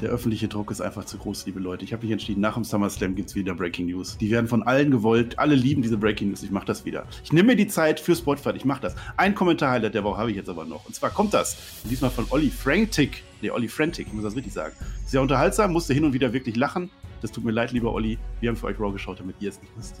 Der öffentliche Druck ist einfach zu groß, liebe Leute. Ich habe mich entschieden, nach dem SummerSlam gibt es wieder Breaking News. Die werden von allen gewollt. Alle lieben diese Breaking News. Ich mache das wieder. Ich nehme mir die Zeit für Spotify. Ich mache das. Ein Kommentar-Highlight der Woche habe ich jetzt aber noch. Und zwar kommt das. Diesmal von Olli Frantic. Nee, Olli Frantic, ich muss das richtig sagen. Sehr unterhaltsam, musste hin und wieder wirklich lachen. Das tut mir leid, lieber Olli. Wir haben für euch Raw geschaut, damit ihr es nicht wisst.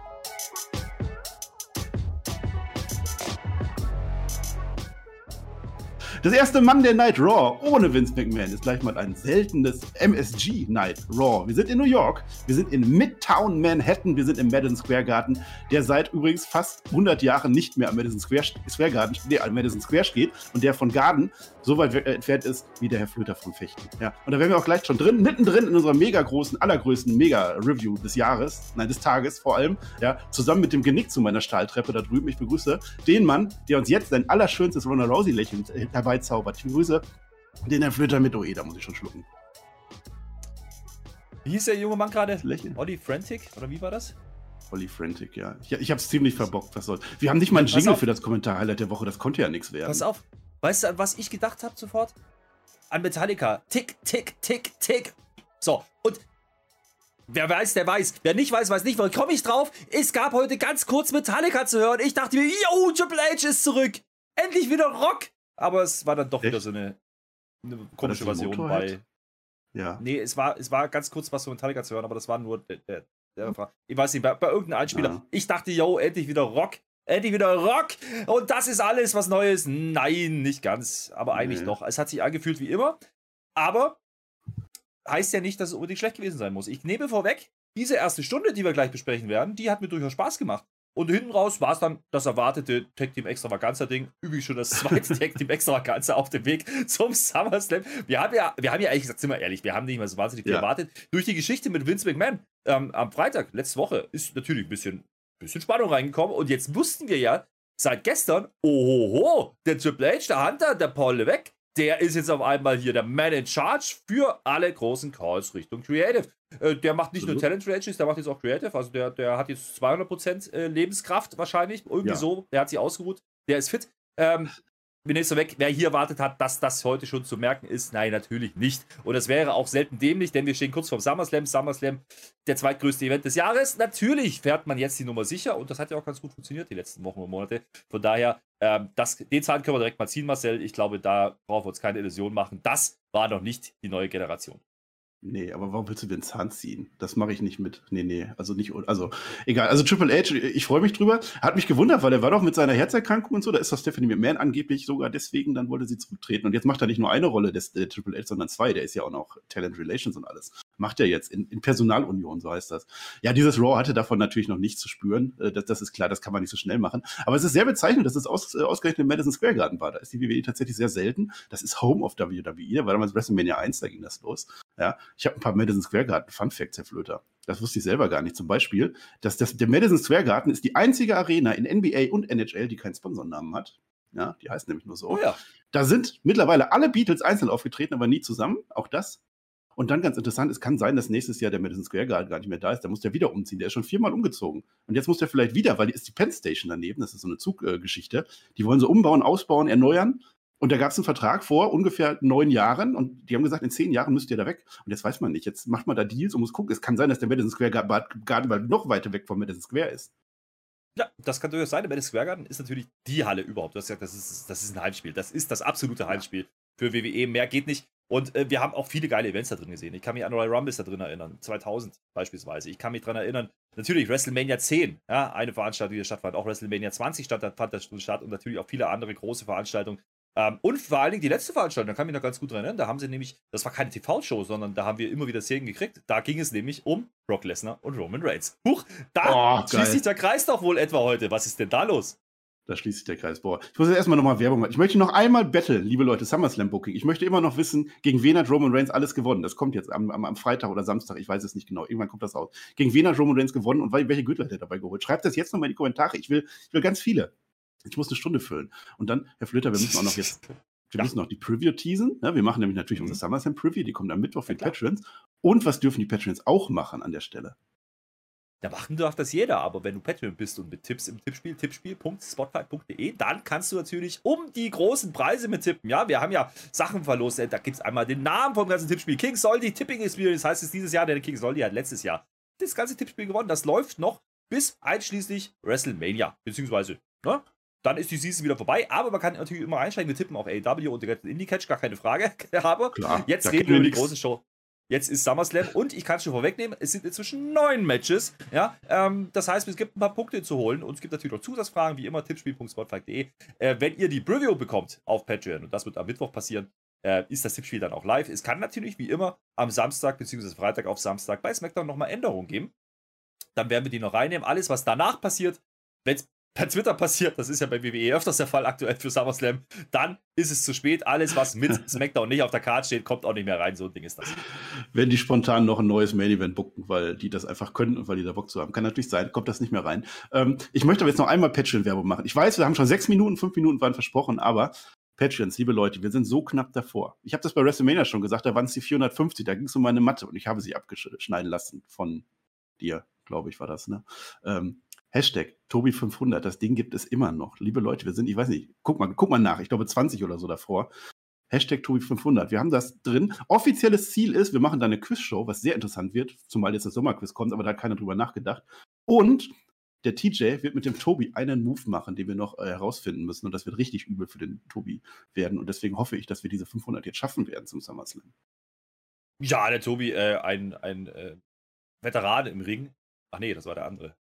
Das erste Monday Night Raw ohne Vince McMahon ist gleich mal ein seltenes MSG Night Raw. Wir sind in New York, wir sind in Midtown Manhattan, wir sind im Madison Square Garden, der seit übrigens fast 100 Jahren nicht mehr am Madison Square, Square Garden, nee, am Madison Square steht und der von Garden so weit äh, entfernt ist wie der Herr Flöter von Fechten. Ja, und da wären wir auch gleich schon drin, mittendrin in unserer mega großen, allergrößten Mega-Review des Jahres, nein, des Tages vor allem, ja, zusammen mit dem Genick zu meiner Stahltreppe da drüben. Ich begrüße den Mann, der uns jetzt sein allerschönstes Ronald Rousey-Lächeln herbei herbeizaubert. Ich begrüße den Herr Flöter mit OE, da muss ich schon schlucken. Wie hieß der junge Mann gerade? Olli Frantic? Oder wie war das? Olli Frantic, ja. Ich, ich hab's ziemlich verbockt, was soll's. Wir haben nicht mal einen Jingle für das Kommentar-Highlight der Woche, das konnte ja nichts werden. Pass auf. Weißt du, an was ich gedacht habe sofort? An Metallica. Tick, tick, tick, tick. So, und Wer weiß, der weiß. Wer nicht weiß, weiß nicht. Warum komme ich drauf? Es gab heute ganz kurz Metallica zu hören. Ich dachte mir, yo, Triple H ist zurück. Endlich wieder Rock. Aber es war dann doch Echt? wieder so eine, eine komische Version bei. Ja. Nee, es war, es war ganz kurz was von Metallica zu hören, aber das war nur der, der, der hm. Ich weiß nicht, bei, bei irgendeinem Einspieler. Ja. Ich dachte, yo, endlich wieder Rock. Endlich wieder Rock. Und das ist alles was Neues. Nein, nicht ganz. Aber eigentlich nee. doch. Es hat sich angefühlt wie immer. Aber heißt ja nicht, dass es unbedingt schlecht gewesen sein muss. Ich nehme vorweg, diese erste Stunde, die wir gleich besprechen werden, die hat mir durchaus Spaß gemacht. Und hinten raus war es dann das erwartete Tag Team Extravaganza Ding. Übrigens schon das zweite Tag Team Extravaganza auf dem Weg zum SummerSlam. Wir haben ja, wir haben ja ehrlich gesagt, sind wir ehrlich, wir haben nicht mehr so wahnsinnig viel ja. erwartet. Durch die Geschichte mit Vince McMahon ähm, am Freitag, letzte Woche, ist natürlich ein bisschen, bisschen Spannung reingekommen. Und jetzt wussten wir ja seit gestern, ohoho, der Triple H, der Hunter, der Paul Levesque, der ist jetzt auf einmal hier der Man in Charge für alle großen Calls Richtung Creative. Äh, der macht nicht mhm. nur Talent Ranges, der macht jetzt auch Creative. Also der, der hat jetzt 200% äh, Lebenskraft wahrscheinlich. Irgendwie ja. so. Der hat sich ausgeruht. Der ist fit. Ähm, bin jetzt so weg, wer hier erwartet hat, dass das heute schon zu merken ist, nein, natürlich nicht. Und das wäre auch selten dämlich, denn wir stehen kurz vorm SummerSlam. SummerSlam, der zweitgrößte Event des Jahres. Natürlich fährt man jetzt die Nummer sicher und das hat ja auch ganz gut funktioniert die letzten Wochen und Monate. Von daher, ähm, das, den Zahlen können wir direkt mal ziehen, Marcel. Ich glaube, da brauchen wir uns keine Illusion machen. Das war noch nicht die neue Generation. Nee, aber warum willst du den Zahn ziehen? Das mache ich nicht mit. Nee, nee, also nicht, also egal. Also Triple H, ich freue mich drüber. Hat mich gewundert, weil er war doch mit seiner Herzerkrankung und so, da ist doch Stephanie McMahon angeblich sogar deswegen, dann wollte sie zurücktreten. Und jetzt macht er nicht nur eine Rolle des der Triple H, sondern zwei. Der ist ja auch noch Talent Relations und alles. Macht er jetzt in, in Personalunion, so heißt das. Ja, dieses Raw hatte davon natürlich noch nichts zu spüren. Äh, das, das ist klar, das kann man nicht so schnell machen. Aber es ist sehr bezeichnend, dass es aus, äh, ausgerechnet im Madison Square Garden war. Da ist die WWE tatsächlich sehr selten. Das ist Home of WWE. Da war damals WrestleMania 1, da ging das los. Ja, ich habe ein paar Madison Square Garden Fun Facts, Herr Flöter. Das wusste ich selber gar nicht. Zum Beispiel, dass das, der Madison Square Garden ist die einzige Arena in NBA und NHL, die keinen Sponsornamen hat. Ja, die heißt nämlich nur so. Oh ja. Da sind mittlerweile alle Beatles einzeln aufgetreten, aber nie zusammen. Auch das. Und dann ganz interessant, es kann sein, dass nächstes Jahr der Madison Square Garden gar nicht mehr da ist. Da muss der wieder umziehen. Der ist schon viermal umgezogen. Und jetzt muss der vielleicht wieder, weil die ist die Penn Station daneben. Das ist so eine Zuggeschichte. die wollen so umbauen, ausbauen, erneuern. Und da gab es einen Vertrag vor ungefähr neun Jahren und die haben gesagt, in zehn Jahren müsst ihr da weg. Und jetzt weiß man nicht. Jetzt macht man da Deals und muss gucken. Es kann sein, dass der Madison Square Garden noch weiter weg vom Madison Square ist. Ja, das kann durchaus sein. Der Madison Square Garden ist natürlich die Halle überhaupt. Du hast gesagt, das ist, das ist ein Heimspiel. Das ist das absolute Heimspiel für WWE. Mehr geht nicht. Und äh, wir haben auch viele geile Events da drin gesehen. Ich kann mich an Royal Rumbles da drin erinnern, 2000 beispielsweise. Ich kann mich daran erinnern, natürlich WrestleMania 10, ja, eine Veranstaltung, die da stattfand. Auch WrestleMania 20 statt, fand da statt und natürlich auch viele andere große Veranstaltungen. Ähm, und vor allen Dingen die letzte Veranstaltung, da kann ich mich noch ganz gut dran erinnern, da haben sie nämlich, das war keine TV-Show, sondern da haben wir immer wieder Szenen gekriegt. Da ging es nämlich um Brock Lesnar und Roman Reigns. Huch, da oh, schließt sich der Kreis doch wohl etwa heute. Was ist denn da los? Da schließt sich der Kreis. Boah, ich muss jetzt erstmal nochmal Werbung machen. Ich möchte noch einmal Battle, liebe Leute, SummerSlam Booking. Ich möchte immer noch wissen, gegen wen hat Roman Reigns alles gewonnen. Das kommt jetzt am, am, am Freitag oder Samstag, ich weiß es nicht genau. Irgendwann kommt das aus. Gegen wen hat Roman Reigns gewonnen und welche Gürtel hat er dabei geholt? Schreibt das jetzt nochmal in die Kommentare. Ich will, ich will ganz viele. Ich muss eine Stunde füllen. Und dann, Herr Flöter, wir müssen auch noch jetzt, wir ja. müssen noch die Preview teasen. Ne? Wir machen nämlich natürlich mhm. unsere SummerSlam Preview, die kommt am Mittwoch für die ja, Patrons. Und was dürfen die Patrons auch machen an der Stelle? Da machen darf das jeder, aber wenn du Patreon bist und mit Tipps im Tippspiel, tippspiel.spotfight.de, dann kannst du natürlich um die großen Preise mit tippen. Ja, wir haben ja Sachen verlost. Da gibt es einmal den Namen vom ganzen Tippspiel. King Soldi Tipping Experience heißt es dieses Jahr, der King Soldi hat letztes Jahr das ganze Tippspiel gewonnen. Das läuft noch bis einschließlich WrestleMania, beziehungsweise, ne? Dann ist die Season wieder vorbei, aber man kann natürlich immer einsteigen. Wir tippen auf AW und den Indie-Catch, gar keine Frage. aber Klar, jetzt reden wir über die große Show. Jetzt ist SummerSlam und ich kann es schon vorwegnehmen, es sind inzwischen neun Matches. Ja, ähm, das heißt, es gibt ein paar Punkte zu holen und es gibt natürlich noch Zusatzfragen, wie immer, tippspiel.spotfight.de. Äh, wenn ihr die Preview bekommt auf Patreon, und das wird am Mittwoch passieren, äh, ist das Tippspiel dann auch live. Es kann natürlich wie immer am Samstag bzw. Freitag auf Samstag bei SmackDown nochmal Änderungen geben. Dann werden wir die noch reinnehmen. Alles, was danach passiert, wenn es per Twitter passiert, das ist ja bei WWE öfters der Fall aktuell für SummerSlam, dann ist es zu spät. Alles, was mit SmackDown nicht auf der Karte steht, kommt auch nicht mehr rein. So ein Ding ist das. Wenn die spontan noch ein neues Main Event bucken, weil die das einfach können und weil die da Bock zu haben, kann natürlich sein, kommt das nicht mehr rein. Ähm, ich möchte aber jetzt noch einmal Patreon-Werbung machen. Ich weiß, wir haben schon sechs Minuten, fünf Minuten waren versprochen, aber Patreons, liebe Leute, wir sind so knapp davor. Ich habe das bei WrestleMania schon gesagt, da waren es die 450, da ging es um meine Matte und ich habe sie abgeschneiden lassen von dir, glaube ich, war das, ne? Ähm, Hashtag Tobi500, das Ding gibt es immer noch. Liebe Leute, wir sind, ich weiß nicht, guck mal, guck mal nach, ich glaube 20 oder so davor. Hashtag Tobi500. Wir haben das drin. Offizielles Ziel ist, wir machen da eine Quizshow, was sehr interessant wird, zumal jetzt das Sommerquiz kommt, aber da hat keiner drüber nachgedacht. Und der TJ wird mit dem Tobi einen Move machen, den wir noch äh, herausfinden müssen. Und das wird richtig übel für den Tobi werden. Und deswegen hoffe ich, dass wir diese 500 jetzt schaffen werden zum SummerSlam. Ja, der Tobi, äh, ein, ein äh, Veteran im Ring. Ach nee, das war der andere.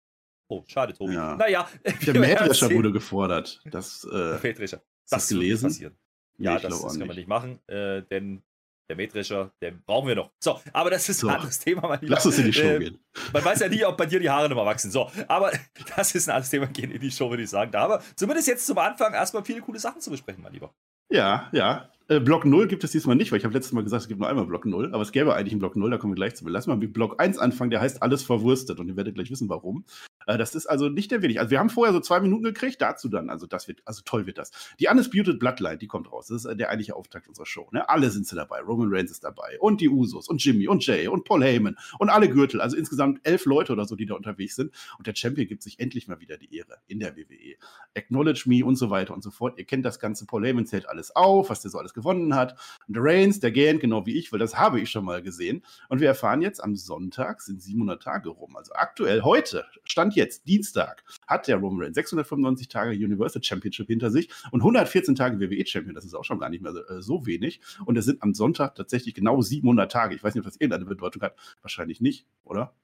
Oh, schade, Tobi. Ja. Naja. Der Mähdrescher wurde gefordert. Das, äh, Mähdrescher. Das, das gelesen. Passieren. Ja, nee, das, das kann man nicht machen, äh, denn der Mähdrescher, den brauchen wir noch. So, aber das ist so. ein anderes Thema, mein Lieber. Lass uns in die Show äh, gehen. Man weiß ja nie, ob bei dir die Haare nochmal wachsen. So, aber das ist ein anderes Thema. Gehen in die Show, würde ich sagen. Da haben wir zumindest jetzt zum Anfang erstmal viele coole Sachen zu besprechen, mein Lieber. Ja, ja. Äh, Block 0 gibt es diesmal nicht, weil ich habe letztes Mal gesagt, es gibt nur einmal Block 0, aber es gäbe eigentlich einen Block 0, da kommen wir gleich zu. Lass mal mit Block 1 anfangen, der heißt alles verwurstet und ihr werdet gleich wissen, warum. Äh, das ist also nicht der wenig. Also wir haben vorher so zwei Minuten gekriegt, dazu dann, also das wird, also toll wird das. Die Undisputed Bloodline, die kommt raus. Das ist der eigentliche Auftakt unserer Show. Ne? Alle sind sie dabei. Roman Reigns ist dabei und die Usos und Jimmy und Jay und Paul Heyman und alle Gürtel. Also insgesamt elf Leute oder so, die da unterwegs sind. Und der Champion gibt sich endlich mal wieder die Ehre in der WWE. Acknowledge me und so weiter und so fort. Ihr kennt das ganze. Paul Heyman zählt alles auf, was der so alles gewonnen hat. Und Reigns, der gähnt genau wie ich, weil das habe ich schon mal gesehen. Und wir erfahren jetzt am Sonntag sind 700 Tage rum. Also aktuell heute, Stand jetzt, Dienstag, hat der Roman Reigns 695 Tage Universal Championship hinter sich und 114 Tage WWE Champion. Das ist auch schon gar nicht mehr so, äh, so wenig. Und es sind am Sonntag tatsächlich genau 700 Tage. Ich weiß nicht, ob das irgendeine Bedeutung hat. Wahrscheinlich nicht, oder?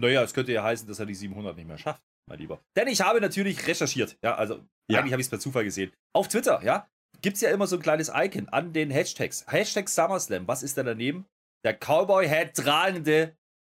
Naja, es könnte ja heißen, dass er die 700 nicht mehr schafft, mein Lieber. Denn ich habe natürlich recherchiert. Ja, also ja. eigentlich habe ich es per Zufall gesehen. Auf Twitter, ja, gibt es ja immer so ein kleines Icon an den Hashtags. Hashtag SummerSlam. Was ist da daneben? Der Cowboy-Head tragende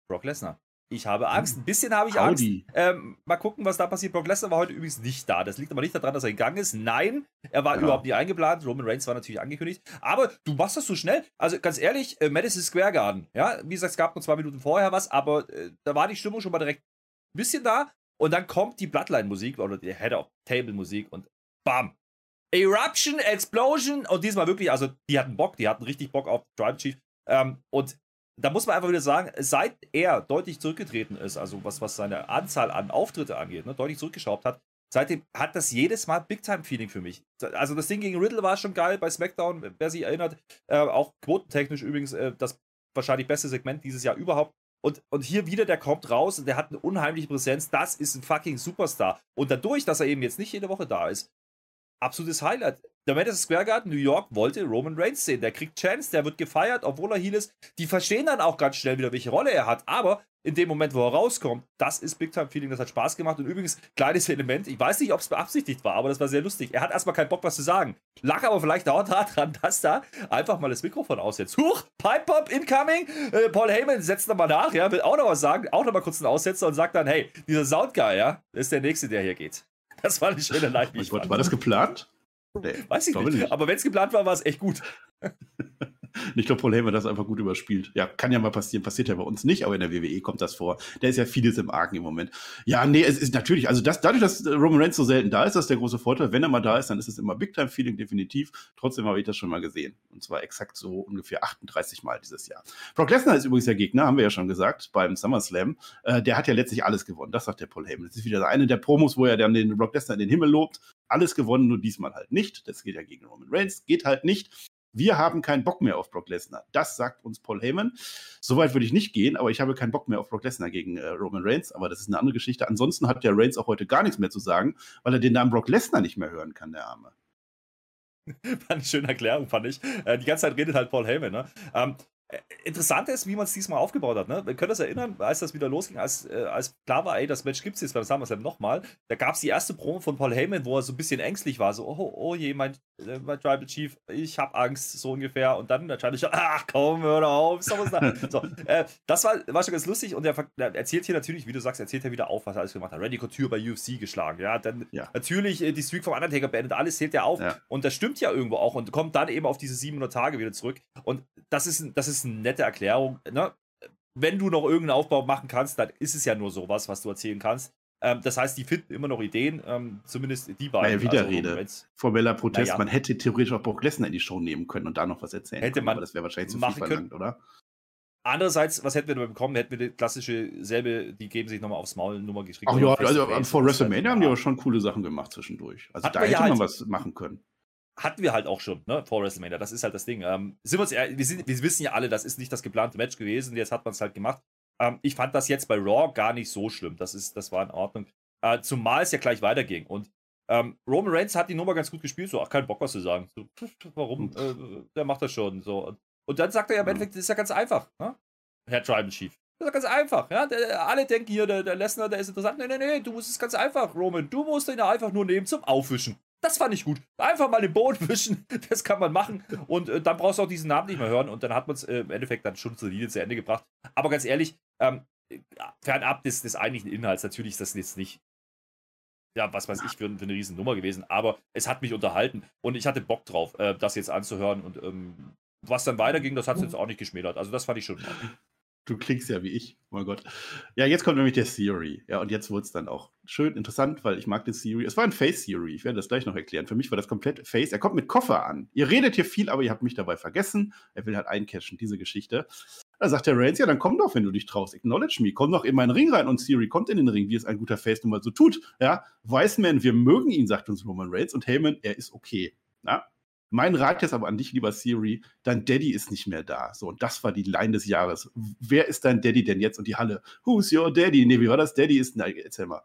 Brock Lesnar. Ich habe Angst. Ein bisschen habe ich Angst. Ähm, mal gucken, was da passiert. Brock Lesnar war heute übrigens nicht da. Das liegt aber nicht daran, dass er gegangen ist. Nein, er war ja. überhaupt nicht eingeplant. Roman Reigns war natürlich angekündigt. Aber du machst das so schnell. Also ganz ehrlich, äh, Madison Square Garden. Ja, wie gesagt, es gab nur zwei Minuten vorher was, aber äh, da war die Stimmung schon mal direkt ein bisschen da. Und dann kommt die Bloodline-Musik oder die Head-of-Table-Musik und bam. Eruption, Explosion. Und diesmal wirklich, also die hatten Bock, die hatten richtig Bock auf Tribal Chief. Ähm, und da muss man einfach wieder sagen, seit er deutlich zurückgetreten ist, also was, was seine Anzahl an Auftritte angeht, ne, deutlich zurückgeschraubt hat, seitdem hat das jedes Mal Big-Time-Feeling für mich. Also das Ding gegen Riddle war schon geil bei SmackDown, wer sich erinnert, äh, auch quotentechnisch übrigens äh, das wahrscheinlich beste Segment dieses Jahr überhaupt. Und, und hier wieder, der kommt raus und der hat eine unheimliche Präsenz. Das ist ein fucking Superstar. Und dadurch, dass er eben jetzt nicht jede Woche da ist, absolutes Highlight. Der Madison Square Garden New York wollte Roman Reigns sehen. Der kriegt Chance, der wird gefeiert, obwohl er Heal ist. Die verstehen dann auch ganz schnell wieder, welche Rolle er hat. Aber in dem Moment, wo er rauskommt, das ist Big Time Feeling, das hat Spaß gemacht. Und übrigens, kleines Element, ich weiß nicht, ob es beabsichtigt war, aber das war sehr lustig. Er hat erstmal keinen Bock, was zu sagen. Lag aber vielleicht auch daran, dass da einfach mal das Mikrofon aussetzt. Huch, Pipe Pop incoming. Äh, Paul Heyman setzt nochmal nach, ja, will auch noch was sagen, auch nochmal kurz einen Aussetzer und sagt dann, hey, dieser Soundguy, ja, ist der Nächste, der hier geht. Das war eine schöne Line. War das geplant? Nee, Weiß ich nicht. nicht. Aber wenn es geplant war, war es echt gut. Ich glaube, Paul Heyman das einfach gut überspielt. Ja, kann ja mal passieren, passiert ja bei uns nicht, aber in der WWE kommt das vor. Da ist ja vieles im Argen im Moment. Ja, nee, es ist natürlich, also das, dadurch, dass Roman Reigns so selten da ist, das ist der große Vorteil. Wenn er mal da ist, dann ist es immer Big-Time-Feeling, definitiv. Trotzdem habe ich das schon mal gesehen. Und zwar exakt so ungefähr 38 Mal dieses Jahr. Brock Lesnar ist übrigens der Gegner, haben wir ja schon gesagt, beim SummerSlam. Äh, der hat ja letztlich alles gewonnen. Das sagt der Paul Heyman. Das ist wieder eine der Promos, wo er dann den Brock Lesnar in den Himmel lobt. Alles gewonnen, nur diesmal halt nicht. Das geht ja gegen Roman Reigns. Geht halt nicht. Wir haben keinen Bock mehr auf Brock Lesnar. Das sagt uns Paul Heyman. Soweit würde ich nicht gehen, aber ich habe keinen Bock mehr auf Brock Lesnar gegen äh, Roman Reigns. Aber das ist eine andere Geschichte. Ansonsten hat der Reigns auch heute gar nichts mehr zu sagen, weil er den Namen Brock Lesnar nicht mehr hören kann, der Arme. eine schöne Erklärung, fand ich. Äh, die ganze Zeit redet halt Paul Heyman. Ne? Ähm, äh, interessant ist, wie man es diesmal aufgebaut hat. Ne? Wir können uns erinnern, als das wieder losging, als, äh, als klar war, ey, das Match gibt es jetzt beim SummerSlam nochmal. Da gab es die erste Promo von Paul Heyman, wo er so ein bisschen ängstlich war. So, oh, oh je, mein, äh, mein Tribal Chief, ich hab Angst, so ungefähr. Und dann wahrscheinlich schon, ach komm, hör doch auf. So, äh, das war, war schon ganz lustig. Und er, er, erzählt hier natürlich, wie du sagst, erzählt er wieder auf, was er alles gemacht hat. Randy Couture bei UFC geschlagen. Ja, dann ja. natürlich äh, die Streak vom Undertaker beendet, alles zählt er auf. Ja. Und das stimmt ja irgendwo auch. Und kommt dann eben auf diese 700 Tage wieder zurück. Und das ist, das ist eine nette Erklärung ne? wenn du noch irgendeinen Aufbau machen kannst, dann ist es ja nur sowas, was du erzählen kannst. Ähm, das heißt, die finden immer noch Ideen, ähm, zumindest die beiden. Naja, Widerrede. Also, Formeller Protest. Naja. Man hätte theoretisch auch Brock Lesnar in die Show nehmen können und da noch was erzählen hätte können, man aber das wäre wahrscheinlich zu viel verlangt, oder? Andererseits, was hätten wir da bekommen? Hätten wir die klassische selbe, die geben sich nochmal aufs Maul Nummer geschrieben. Ach ja, also vor WrestleMania haben die aber schon coole Sachen gemacht zwischendurch. Also Hatten da hätte ja man halt was machen können hatten wir halt auch schon, ne, vor WrestleMania. Das ist halt das Ding. Ähm, sind wir, uns, wir, sind, wir wissen ja alle, das ist nicht das geplante Match gewesen. Jetzt hat man es halt gemacht. Ähm, ich fand das jetzt bei Raw gar nicht so schlimm. Das, ist, das war in Ordnung. Äh, zumal es ja gleich weiterging. Und ähm, Roman Reigns hat die Nummer ganz gut gespielt. So, ach, kein Bock, was zu sagen. So, warum? Äh, der macht das schon. So. Und dann sagt er ja im Endeffekt, das ist ja ganz einfach, ne? Herr Tribal Chief. Das ist ja ganz einfach. Ja? Der, alle denken hier, der, der Lesnar, der ist interessant. Nee, nee, nee, du musst es ganz einfach, Roman. Du musst ihn einfach nur nehmen zum Aufwischen. Das fand ich gut. Einfach mal den Boden wischen, das kann man machen. Und äh, dann brauchst du auch diesen Namen nicht mehr hören. Und dann hat man es äh, im Endeffekt dann schon solide zu Ende gebracht. Aber ganz ehrlich, ähm, fernab des, des eigentlichen Inhalts, natürlich ist das jetzt nicht, ja, was weiß ich, für, für eine riesen Nummer gewesen. Aber es hat mich unterhalten und ich hatte Bock drauf, äh, das jetzt anzuhören. Und ähm, was dann weiterging, das hat es jetzt auch nicht geschmälert. Also das fand ich schon. Du klingst ja wie ich, oh mein Gott. Ja, jetzt kommt nämlich der Theory. Ja, und jetzt wurde es dann auch schön interessant, weil ich mag den Theory. Es war ein Face Theory, ich werde das gleich noch erklären. Für mich war das komplett Face. Er kommt mit Koffer an. Ihr redet hier viel, aber ihr habt mich dabei vergessen. Er will halt eincashen, diese Geschichte. Da sagt der Reigns, ja, dann komm doch, wenn du dich traust. Acknowledge me. Komm doch in meinen Ring rein. Und Theory kommt in den Ring, wie es ein guter Face nun mal so tut. Ja, Wiseman, wir mögen ihn, sagt uns Roman Reigns. Und Heyman, er ist okay. Ja, mein Rat jetzt aber an dich, lieber Siri, dein Daddy ist nicht mehr da. So, und das war die Line des Jahres. Wer ist dein Daddy denn jetzt? Und die Halle, who's your daddy? Nee, wie war das? Daddy ist, nein, erzähl mal.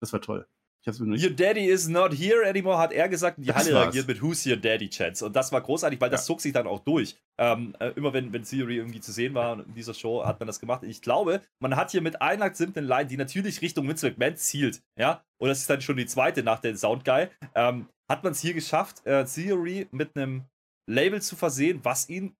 Das war toll. Your daddy is not here anymore, hat er gesagt. Und die das Halle reagiert mit Who's your daddy, Chance. Und das war großartig, weil ja. das zog sich dann auch durch. Ähm, äh, immer wenn, wenn Theory irgendwie zu sehen war in dieser Show, hat man das gemacht. Ich glaube, man hat hier mit einer simplen Line, die natürlich Richtung Vince McMahon zielt, ja, und das ist dann schon die zweite nach der Soundguy, ähm, hat man es hier geschafft, äh, Theory mit einem Label zu versehen, was ihn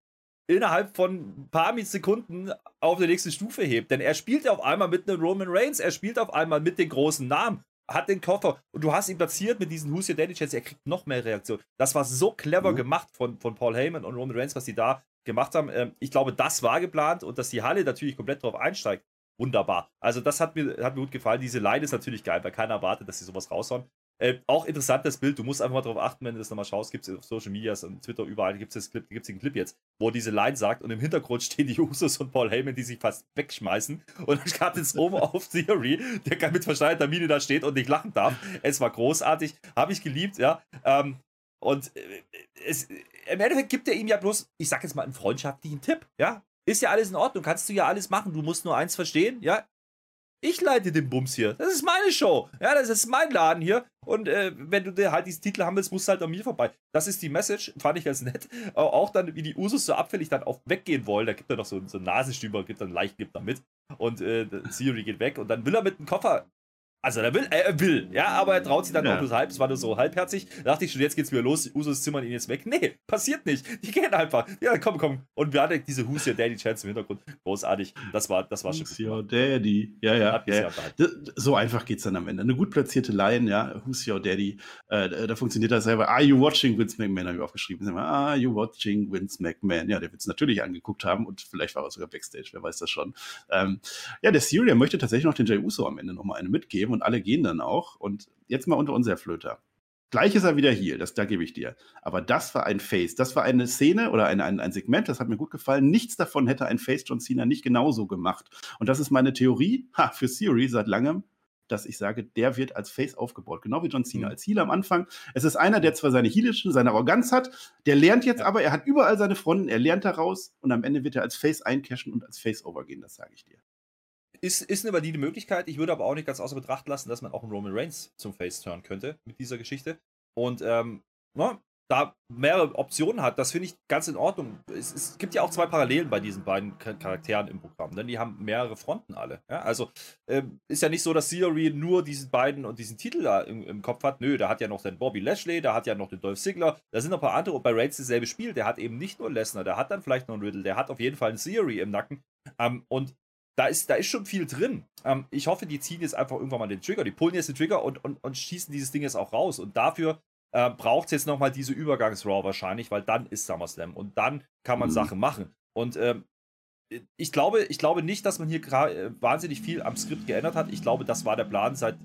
innerhalb von ein paar Sekunden auf die nächste Stufe hebt. Denn er spielt auf einmal mit einem Roman Reigns, er spielt auf einmal mit den großen Namen hat den Koffer und du hast ihn platziert mit diesen Who's Your Daddy Chats, er kriegt noch mehr Reaktionen. Das war so clever mhm. gemacht von, von Paul Heyman und Roman Reigns, was die da gemacht haben. Ähm, ich glaube, das war geplant und dass die Halle natürlich komplett drauf einsteigt. Wunderbar. Also, das hat mir, hat mir gut gefallen. Diese Line ist natürlich geil, weil keiner erwartet, dass sie sowas raushauen. Äh, auch interessantes Bild, du musst einfach mal darauf achten, wenn du das nochmal schaust, gibt es auf Social Media und Twitter, überall gibt es Clip, gibt's den Clip jetzt, wo diese Line sagt und im Hintergrund stehen die Usos und Paul Heyman, die sich fast wegschmeißen und dann gab es oben auf Theory, der mit verschneiterter Miene da steht und nicht lachen darf. Es war großartig, habe ich geliebt, ja. Ähm, und äh, es, im Endeffekt gibt er ihm ja bloß, ich sag jetzt mal einen freundschaftlichen Tipp, ja. Ist ja alles in Ordnung, kannst du ja alles machen, du musst nur eins verstehen, ja. Ich leite den Bums hier. Das ist meine Show. Ja, das ist mein Laden hier. Und äh, wenn du halt diesen Titel haben willst, musst du halt an mir vorbei. Das ist die Message. Fand ich ganz nett. auch dann, wie die Usos so abfällig dann auch weggehen wollen. Da gibt er noch so, so einen Nasenstüber, gibt dann leicht damit. Und äh, Siri geht weg. Und dann will er mit dem Koffer Also er will, er will, ja, aber er traut sich dann ja. auch nur halb, es war nur so halbherzig. Da dachte ich schon, jetzt geht's wieder los, Usos zimmern ihn jetzt weg. Nee, passiert nicht. Die gehen einfach. Ja, komm, komm. Und wir hatten diese Who's Your Daddy Chance im Hintergrund. Großartig. Das war, das war schon. Who's Your Daddy. Ja, ja. ja, ja. So einfach geht's dann am Ende. Eine gut platzierte Line, ja. Who's Your Daddy. Äh, da funktioniert das selber. Are you watching Vince McMahon? Habe ich aufgeschrieben. Are you watching Vince McMahon? Ja, der wird es natürlich angeguckt haben und vielleicht war er sogar Backstage, wer weiß das schon. Ähm, ja, der Syria möchte tatsächlich noch den Jay Uso am Ende nochmal eine mitgeben und alle gehen dann auch. Und jetzt mal unter uns, Herr Flöter. Gleich ist er wieder hier, das, da gebe ich dir. Aber das war ein Face, das war eine Szene oder ein, ein, ein Segment, das hat mir gut gefallen. Nichts davon hätte ein Face John Cena nicht genauso gemacht. Und das ist meine Theorie ha, für Theory seit langem, dass ich sage, der wird als Face aufgebaut, genau wie John Cena mhm. als Heal am Anfang. Es ist einer, der zwar seine Healischen, seine Arroganz hat, der lernt jetzt ja. aber, er hat überall seine Fronten, er lernt daraus und am Ende wird er als Face eincashen und als Face overgehen, das sage ich dir. Ist, ist eine valide Möglichkeit. Ich würde aber auch nicht ganz außer Betracht lassen, dass man auch einen Roman Reigns zum Face turn könnte mit dieser Geschichte. Und ähm, na, da mehrere Optionen hat, das finde ich ganz in Ordnung. Es, es, gibt ja auch zwei Parallelen bei diesen beiden Charakteren im Programm, denn die haben mehrere Fronten alle. Ja? Also ähm, ist ja nicht so, dass Theory nur diesen beiden und diesen Titel da im, im, Kopf hat. Nö, da hat ja noch den Bobby Lashley, da hat ja noch den Dolph Ziggler, da sind noch ein paar andere und bei Reigns dasselbe Spiel. Der hat eben nicht nur Lesnar, der hat dann vielleicht noch einen Riddle, der hat auf jeden Fall einen Theory im Nacken. Ähm, und da ist, da ist schon viel drin. Ähm, ich hoffe, die ziehen jetzt einfach irgendwann mal den Trigger. Die pullen jetzt den Trigger und, und, und schießen dieses Ding jetzt auch raus. Und dafür äh, braucht es jetzt nochmal diese Übergangs-Raw wahrscheinlich, weil dann ist SummerSlam und dann kann man mhm. Sachen machen. Und ähm, ich glaube, ich glaube nicht, dass man hier äh, wahnsinnig viel am Skript geändert hat. Ich glaube, das war der Plan seit,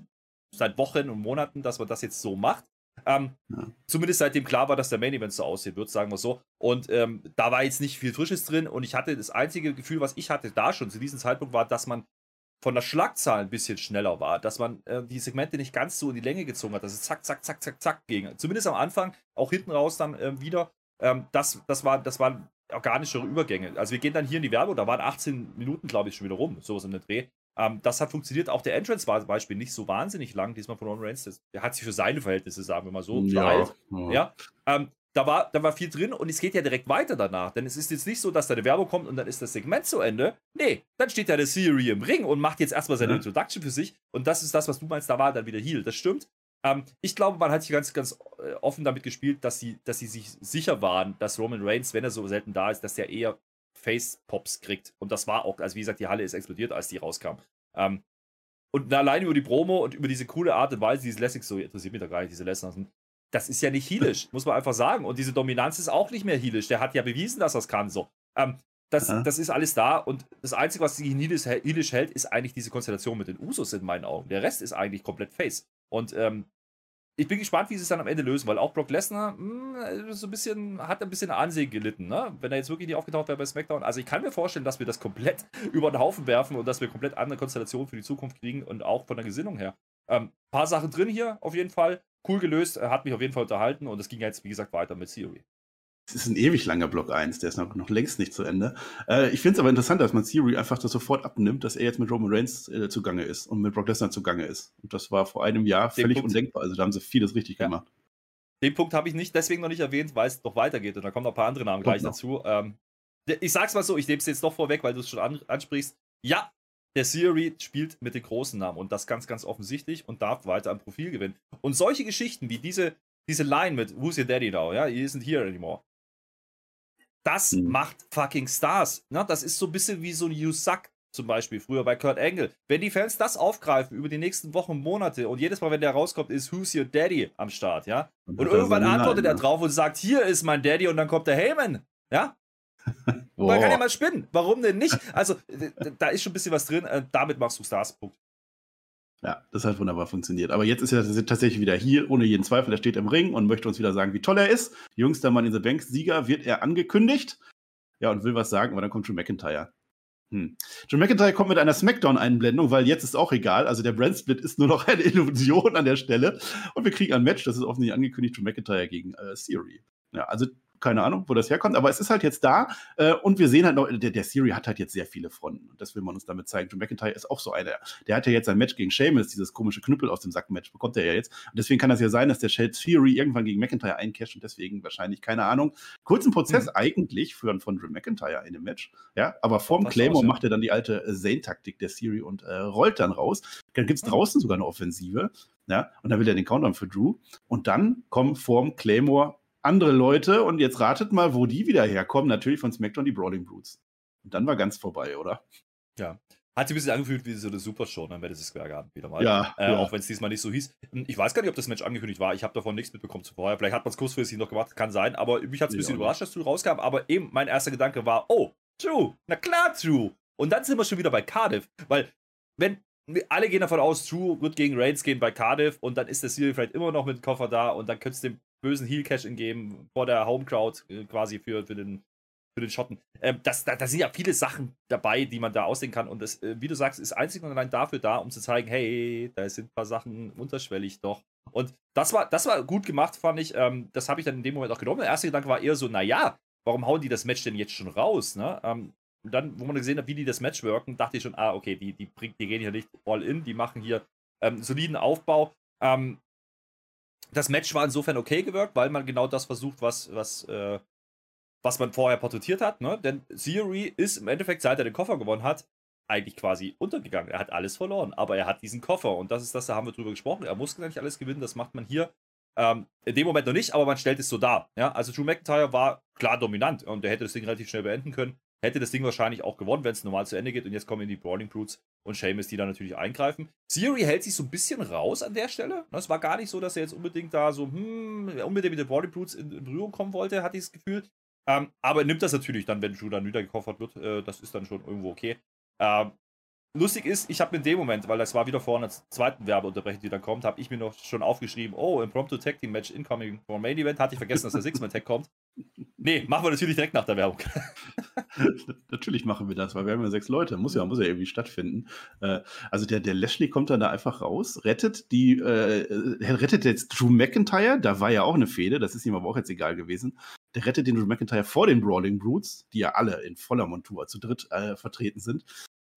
seit Wochen und Monaten, dass man das jetzt so macht. Ähm, ja. Zumindest seitdem klar war, dass der Main Event so aussehen wird, sagen wir so. Und ähm, da war jetzt nicht viel Frisches drin. Und ich hatte das einzige Gefühl, was ich hatte da schon zu diesem Zeitpunkt, war, dass man von der Schlagzahl ein bisschen schneller war, dass man äh, die Segmente nicht ganz so in die Länge gezogen hat, dass es zack, zack, zack, zack, zack ging. Zumindest am Anfang, auch hinten raus dann äh, wieder. Ähm, das, das, war, das waren organischere Übergänge. Also wir gehen dann hier in die Werbung, da waren 18 Minuten, glaube ich, schon wieder rum, sowas in der Dreh. Ähm, das hat funktioniert. Auch der Entrance war zum Beispiel nicht so wahnsinnig lang, diesmal von Roman Reigns. Der hat sich für seine Verhältnisse, sagen wir mal so, ja, ja. ja. Ähm, da war, da war viel drin und es geht ja direkt weiter danach. Denn es ist jetzt nicht so, dass da eine Werbung kommt und dann ist das Segment zu Ende. Nee, dann steht ja der Theory im Ring und macht jetzt erstmal seine ja. Introduction für sich. Und das ist das, was du meinst, da war dann wieder Heal. Das stimmt. Ähm, ich glaube, man hat sich ganz, ganz äh, offen damit gespielt, dass sie, dass sie sich sicher waren, dass Roman Reigns, wenn er so selten da ist, dass er eher Face-Pops kriegt. Und das war auch, also wie gesagt, die Halle ist explodiert, als die rauskam. Ähm, und allein über die Promo und über diese coole Art und Weise, diese Lessings, so interessiert mich da gar nicht, diese Lessons, das ist ja nicht healisch, muss man einfach sagen. Und diese Dominanz ist auch nicht mehr healisch. Der hat ja bewiesen, dass er es kann. So. Ähm, das, das ist alles da und das Einzige, was sich healisch hält, ist eigentlich diese Konstellation mit den Usos in meinen Augen. Der Rest ist eigentlich komplett Face. Und ähm, ich bin gespannt, wie sie es dann am Ende lösen, weil auch Brock Lesnar hm, so ein bisschen, hat ein bisschen Ansehen gelitten, ne? Wenn er jetzt wirklich nicht aufgetaucht wäre bei SmackDown. Also ich kann mir vorstellen, dass wir das komplett über den Haufen werfen und dass wir komplett andere Konstellationen für die Zukunft kriegen und auch von der Gesinnung her. Ähm, paar Sachen drin hier auf jeden Fall. Cool gelöst, hat mich auf jeden Fall unterhalten und es ging jetzt, wie gesagt, weiter mit Theory. Es ist ein ewig langer Block 1, der ist noch, noch längst nicht zu Ende. Äh, ich finde es aber interessant, dass man Theory einfach das sofort abnimmt, dass er jetzt mit Roman Reigns äh, zugange ist und mit Brock Lesnar zugange ist. Und das war vor einem Jahr Den völlig Punkt, undenkbar. Also da haben sie vieles richtig ja. gemacht. Den Punkt habe ich nicht deswegen noch nicht erwähnt, weil es noch weitergeht und da kommen noch ein paar andere Namen gleich dazu. Ähm, ich sag's mal so, ich nehme es jetzt doch vorweg, weil du es schon an, ansprichst. Ja, der Theory spielt mit den großen Namen und das ganz, ganz offensichtlich und darf weiter am Profil gewinnen. Und solche Geschichten wie diese, diese Line mit Who's your daddy now? Ja, he isn't here anymore. Das mhm. macht fucking Stars. Ne? Das ist so ein bisschen wie so ein You Suck zum Beispiel, früher bei Kurt Angle. Wenn die Fans das aufgreifen über die nächsten Wochen Monate und jedes Mal, wenn der rauskommt, ist Who's Your Daddy am Start, ja? Und, und irgendwann antwortet er drauf und sagt, hier ist mein Daddy und dann kommt der Heyman, ja? Man kann ja mal spinnen. Warum denn nicht? Also, da ist schon ein bisschen was drin. Äh, damit machst du Stars. Punkt. Ja, das hat wunderbar funktioniert. Aber jetzt ist er tatsächlich wieder hier, ohne jeden Zweifel. Er steht im Ring und möchte uns wieder sagen, wie toll er ist. Jüngster Mann in the Bank, Sieger wird er angekündigt. Ja, und will was sagen, aber dann kommt Drew McIntyre. Hm. John McIntyre kommt mit einer Smackdown-Einblendung, weil jetzt ist auch egal. Also der Brand-Split ist nur noch eine Illusion an der Stelle. Und wir kriegen ein Match, das ist offensichtlich angekündigt, Drew McIntyre gegen äh, Theory. Ja, also keine Ahnung, wo das herkommt, aber es ist halt jetzt da äh, und wir sehen halt noch, der, der Siri hat halt jetzt sehr viele Fronten und das will man uns damit zeigen. Drew McIntyre ist auch so einer. Der hat ja jetzt ein Match gegen Sheamus, dieses komische Knüppel aus dem Sack-Match, bekommt er ja jetzt. Und deswegen kann das ja sein, dass der Shade Theory irgendwann gegen McIntyre eincasht und deswegen wahrscheinlich, keine Ahnung, kurzen Prozess mhm. eigentlich für, von Drew McIntyre in dem Match, ja, aber vorm Claymore aus, ja. macht er dann die alte äh, Zane-Taktik der Siri und äh, rollt dann raus. Dann gibt es mhm. draußen sogar eine Offensive, ja, und dann will er den Countdown für Drew und dann kommen vorm Claymore andere Leute und jetzt ratet mal, wo die wieder herkommen. Natürlich von SmackDown die Brawling Brutes. Und dann war ganz vorbei, oder? Ja. Hat sich ein bisschen angefühlt wie so eine Super Show am Madison Square Garden wieder mal. Ja, äh, ja. Auch wenn es diesmal nicht so hieß. Ich weiß gar nicht, ob das Match angekündigt war. Ich habe davon nichts mitbekommen zuvor. Vielleicht hat man es kurzfristig noch gemacht, kann sein. Aber mich hat es ein bisschen ja, überrascht, dass Drew rauskam. Aber eben mein erster Gedanke war, oh, Drew, na klar, Drew. Und dann sind wir schon wieder bei Cardiff. Weil, wenn alle gehen davon aus, Drew wird gegen Reigns gehen bei Cardiff und dann ist der Serie vielleicht immer noch mit dem Koffer da und dann könntest du dem bösen Heel-Cash geben vor der Home-Crowd äh, quasi für, für, den, für den Schotten. Ähm, das, da, da sind ja viele Sachen dabei, die man da ausdenken kann und das, äh, wie du sagst, ist einzig und allein dafür da, um zu zeigen, hey, da sind ein paar Sachen unterschwellig doch. Und das war, das war gut gemacht, fand ich. Ähm, das habe ich dann in dem Moment auch genommen. Der erste Gedanke war eher so, naja, warum hauen die das Match denn jetzt schon raus? Ne? Ähm, und dann, wo man gesehen hat, wie die das Match worken, dachte ich schon, ah, okay, die, die, bringt, die gehen hier nicht all in, die machen hier ähm, soliden Aufbau. Ähm, das Match war insofern okay gewirkt, weil man genau das versucht, was, was, äh, was man vorher porträtiert hat. Ne? Denn Theory ist im Endeffekt, seit er den Koffer gewonnen hat, eigentlich quasi untergegangen. Er hat alles verloren, aber er hat diesen Koffer und das ist das, da haben wir drüber gesprochen. Er muss nicht alles gewinnen, das macht man hier ähm, in dem Moment noch nicht, aber man stellt es so dar. Ja? Also Drew McIntyre war klar dominant und er hätte das Ding relativ schnell beenden können hätte das Ding wahrscheinlich auch gewonnen, wenn es normal zu Ende geht. Und jetzt kommen die Brawling Brutes und Seamus, die da natürlich eingreifen. Theory hält sich so ein bisschen raus an der Stelle. Es war gar nicht so, dass er jetzt unbedingt da so, hm, unbedingt mit den Brawling Brutes in, in Berührung kommen wollte, hatte ich das Gefühl. Ähm, aber er nimmt das natürlich dann, wenn Drew dann wieder gekoffert wird. Äh, das ist dann schon irgendwo okay. Ähm, lustig ist, ich habe in dem Moment, weil das war wieder vor einer zweiten Werbeunterbrechung, die dann kommt, habe ich mir noch schon aufgeschrieben, oh, Impromptu Tag Team Match incoming for Main Event, hatte ich vergessen, dass der Six-Man-Tag kommt. Nee, machen wir natürlich direkt nach der Werbung. natürlich machen wir das, weil wir haben ja sechs Leute, muss ja, muss ja irgendwie stattfinden. Äh, also der, der Lashley kommt dann da einfach raus, rettet die, äh, äh, rettet jetzt Drew McIntyre, da war ja auch eine Fehde, das ist ihm aber auch jetzt egal gewesen. Der rettet den Drew McIntyre vor den Brawling Brutes, die ja alle in voller Montur zu dritt äh, vertreten sind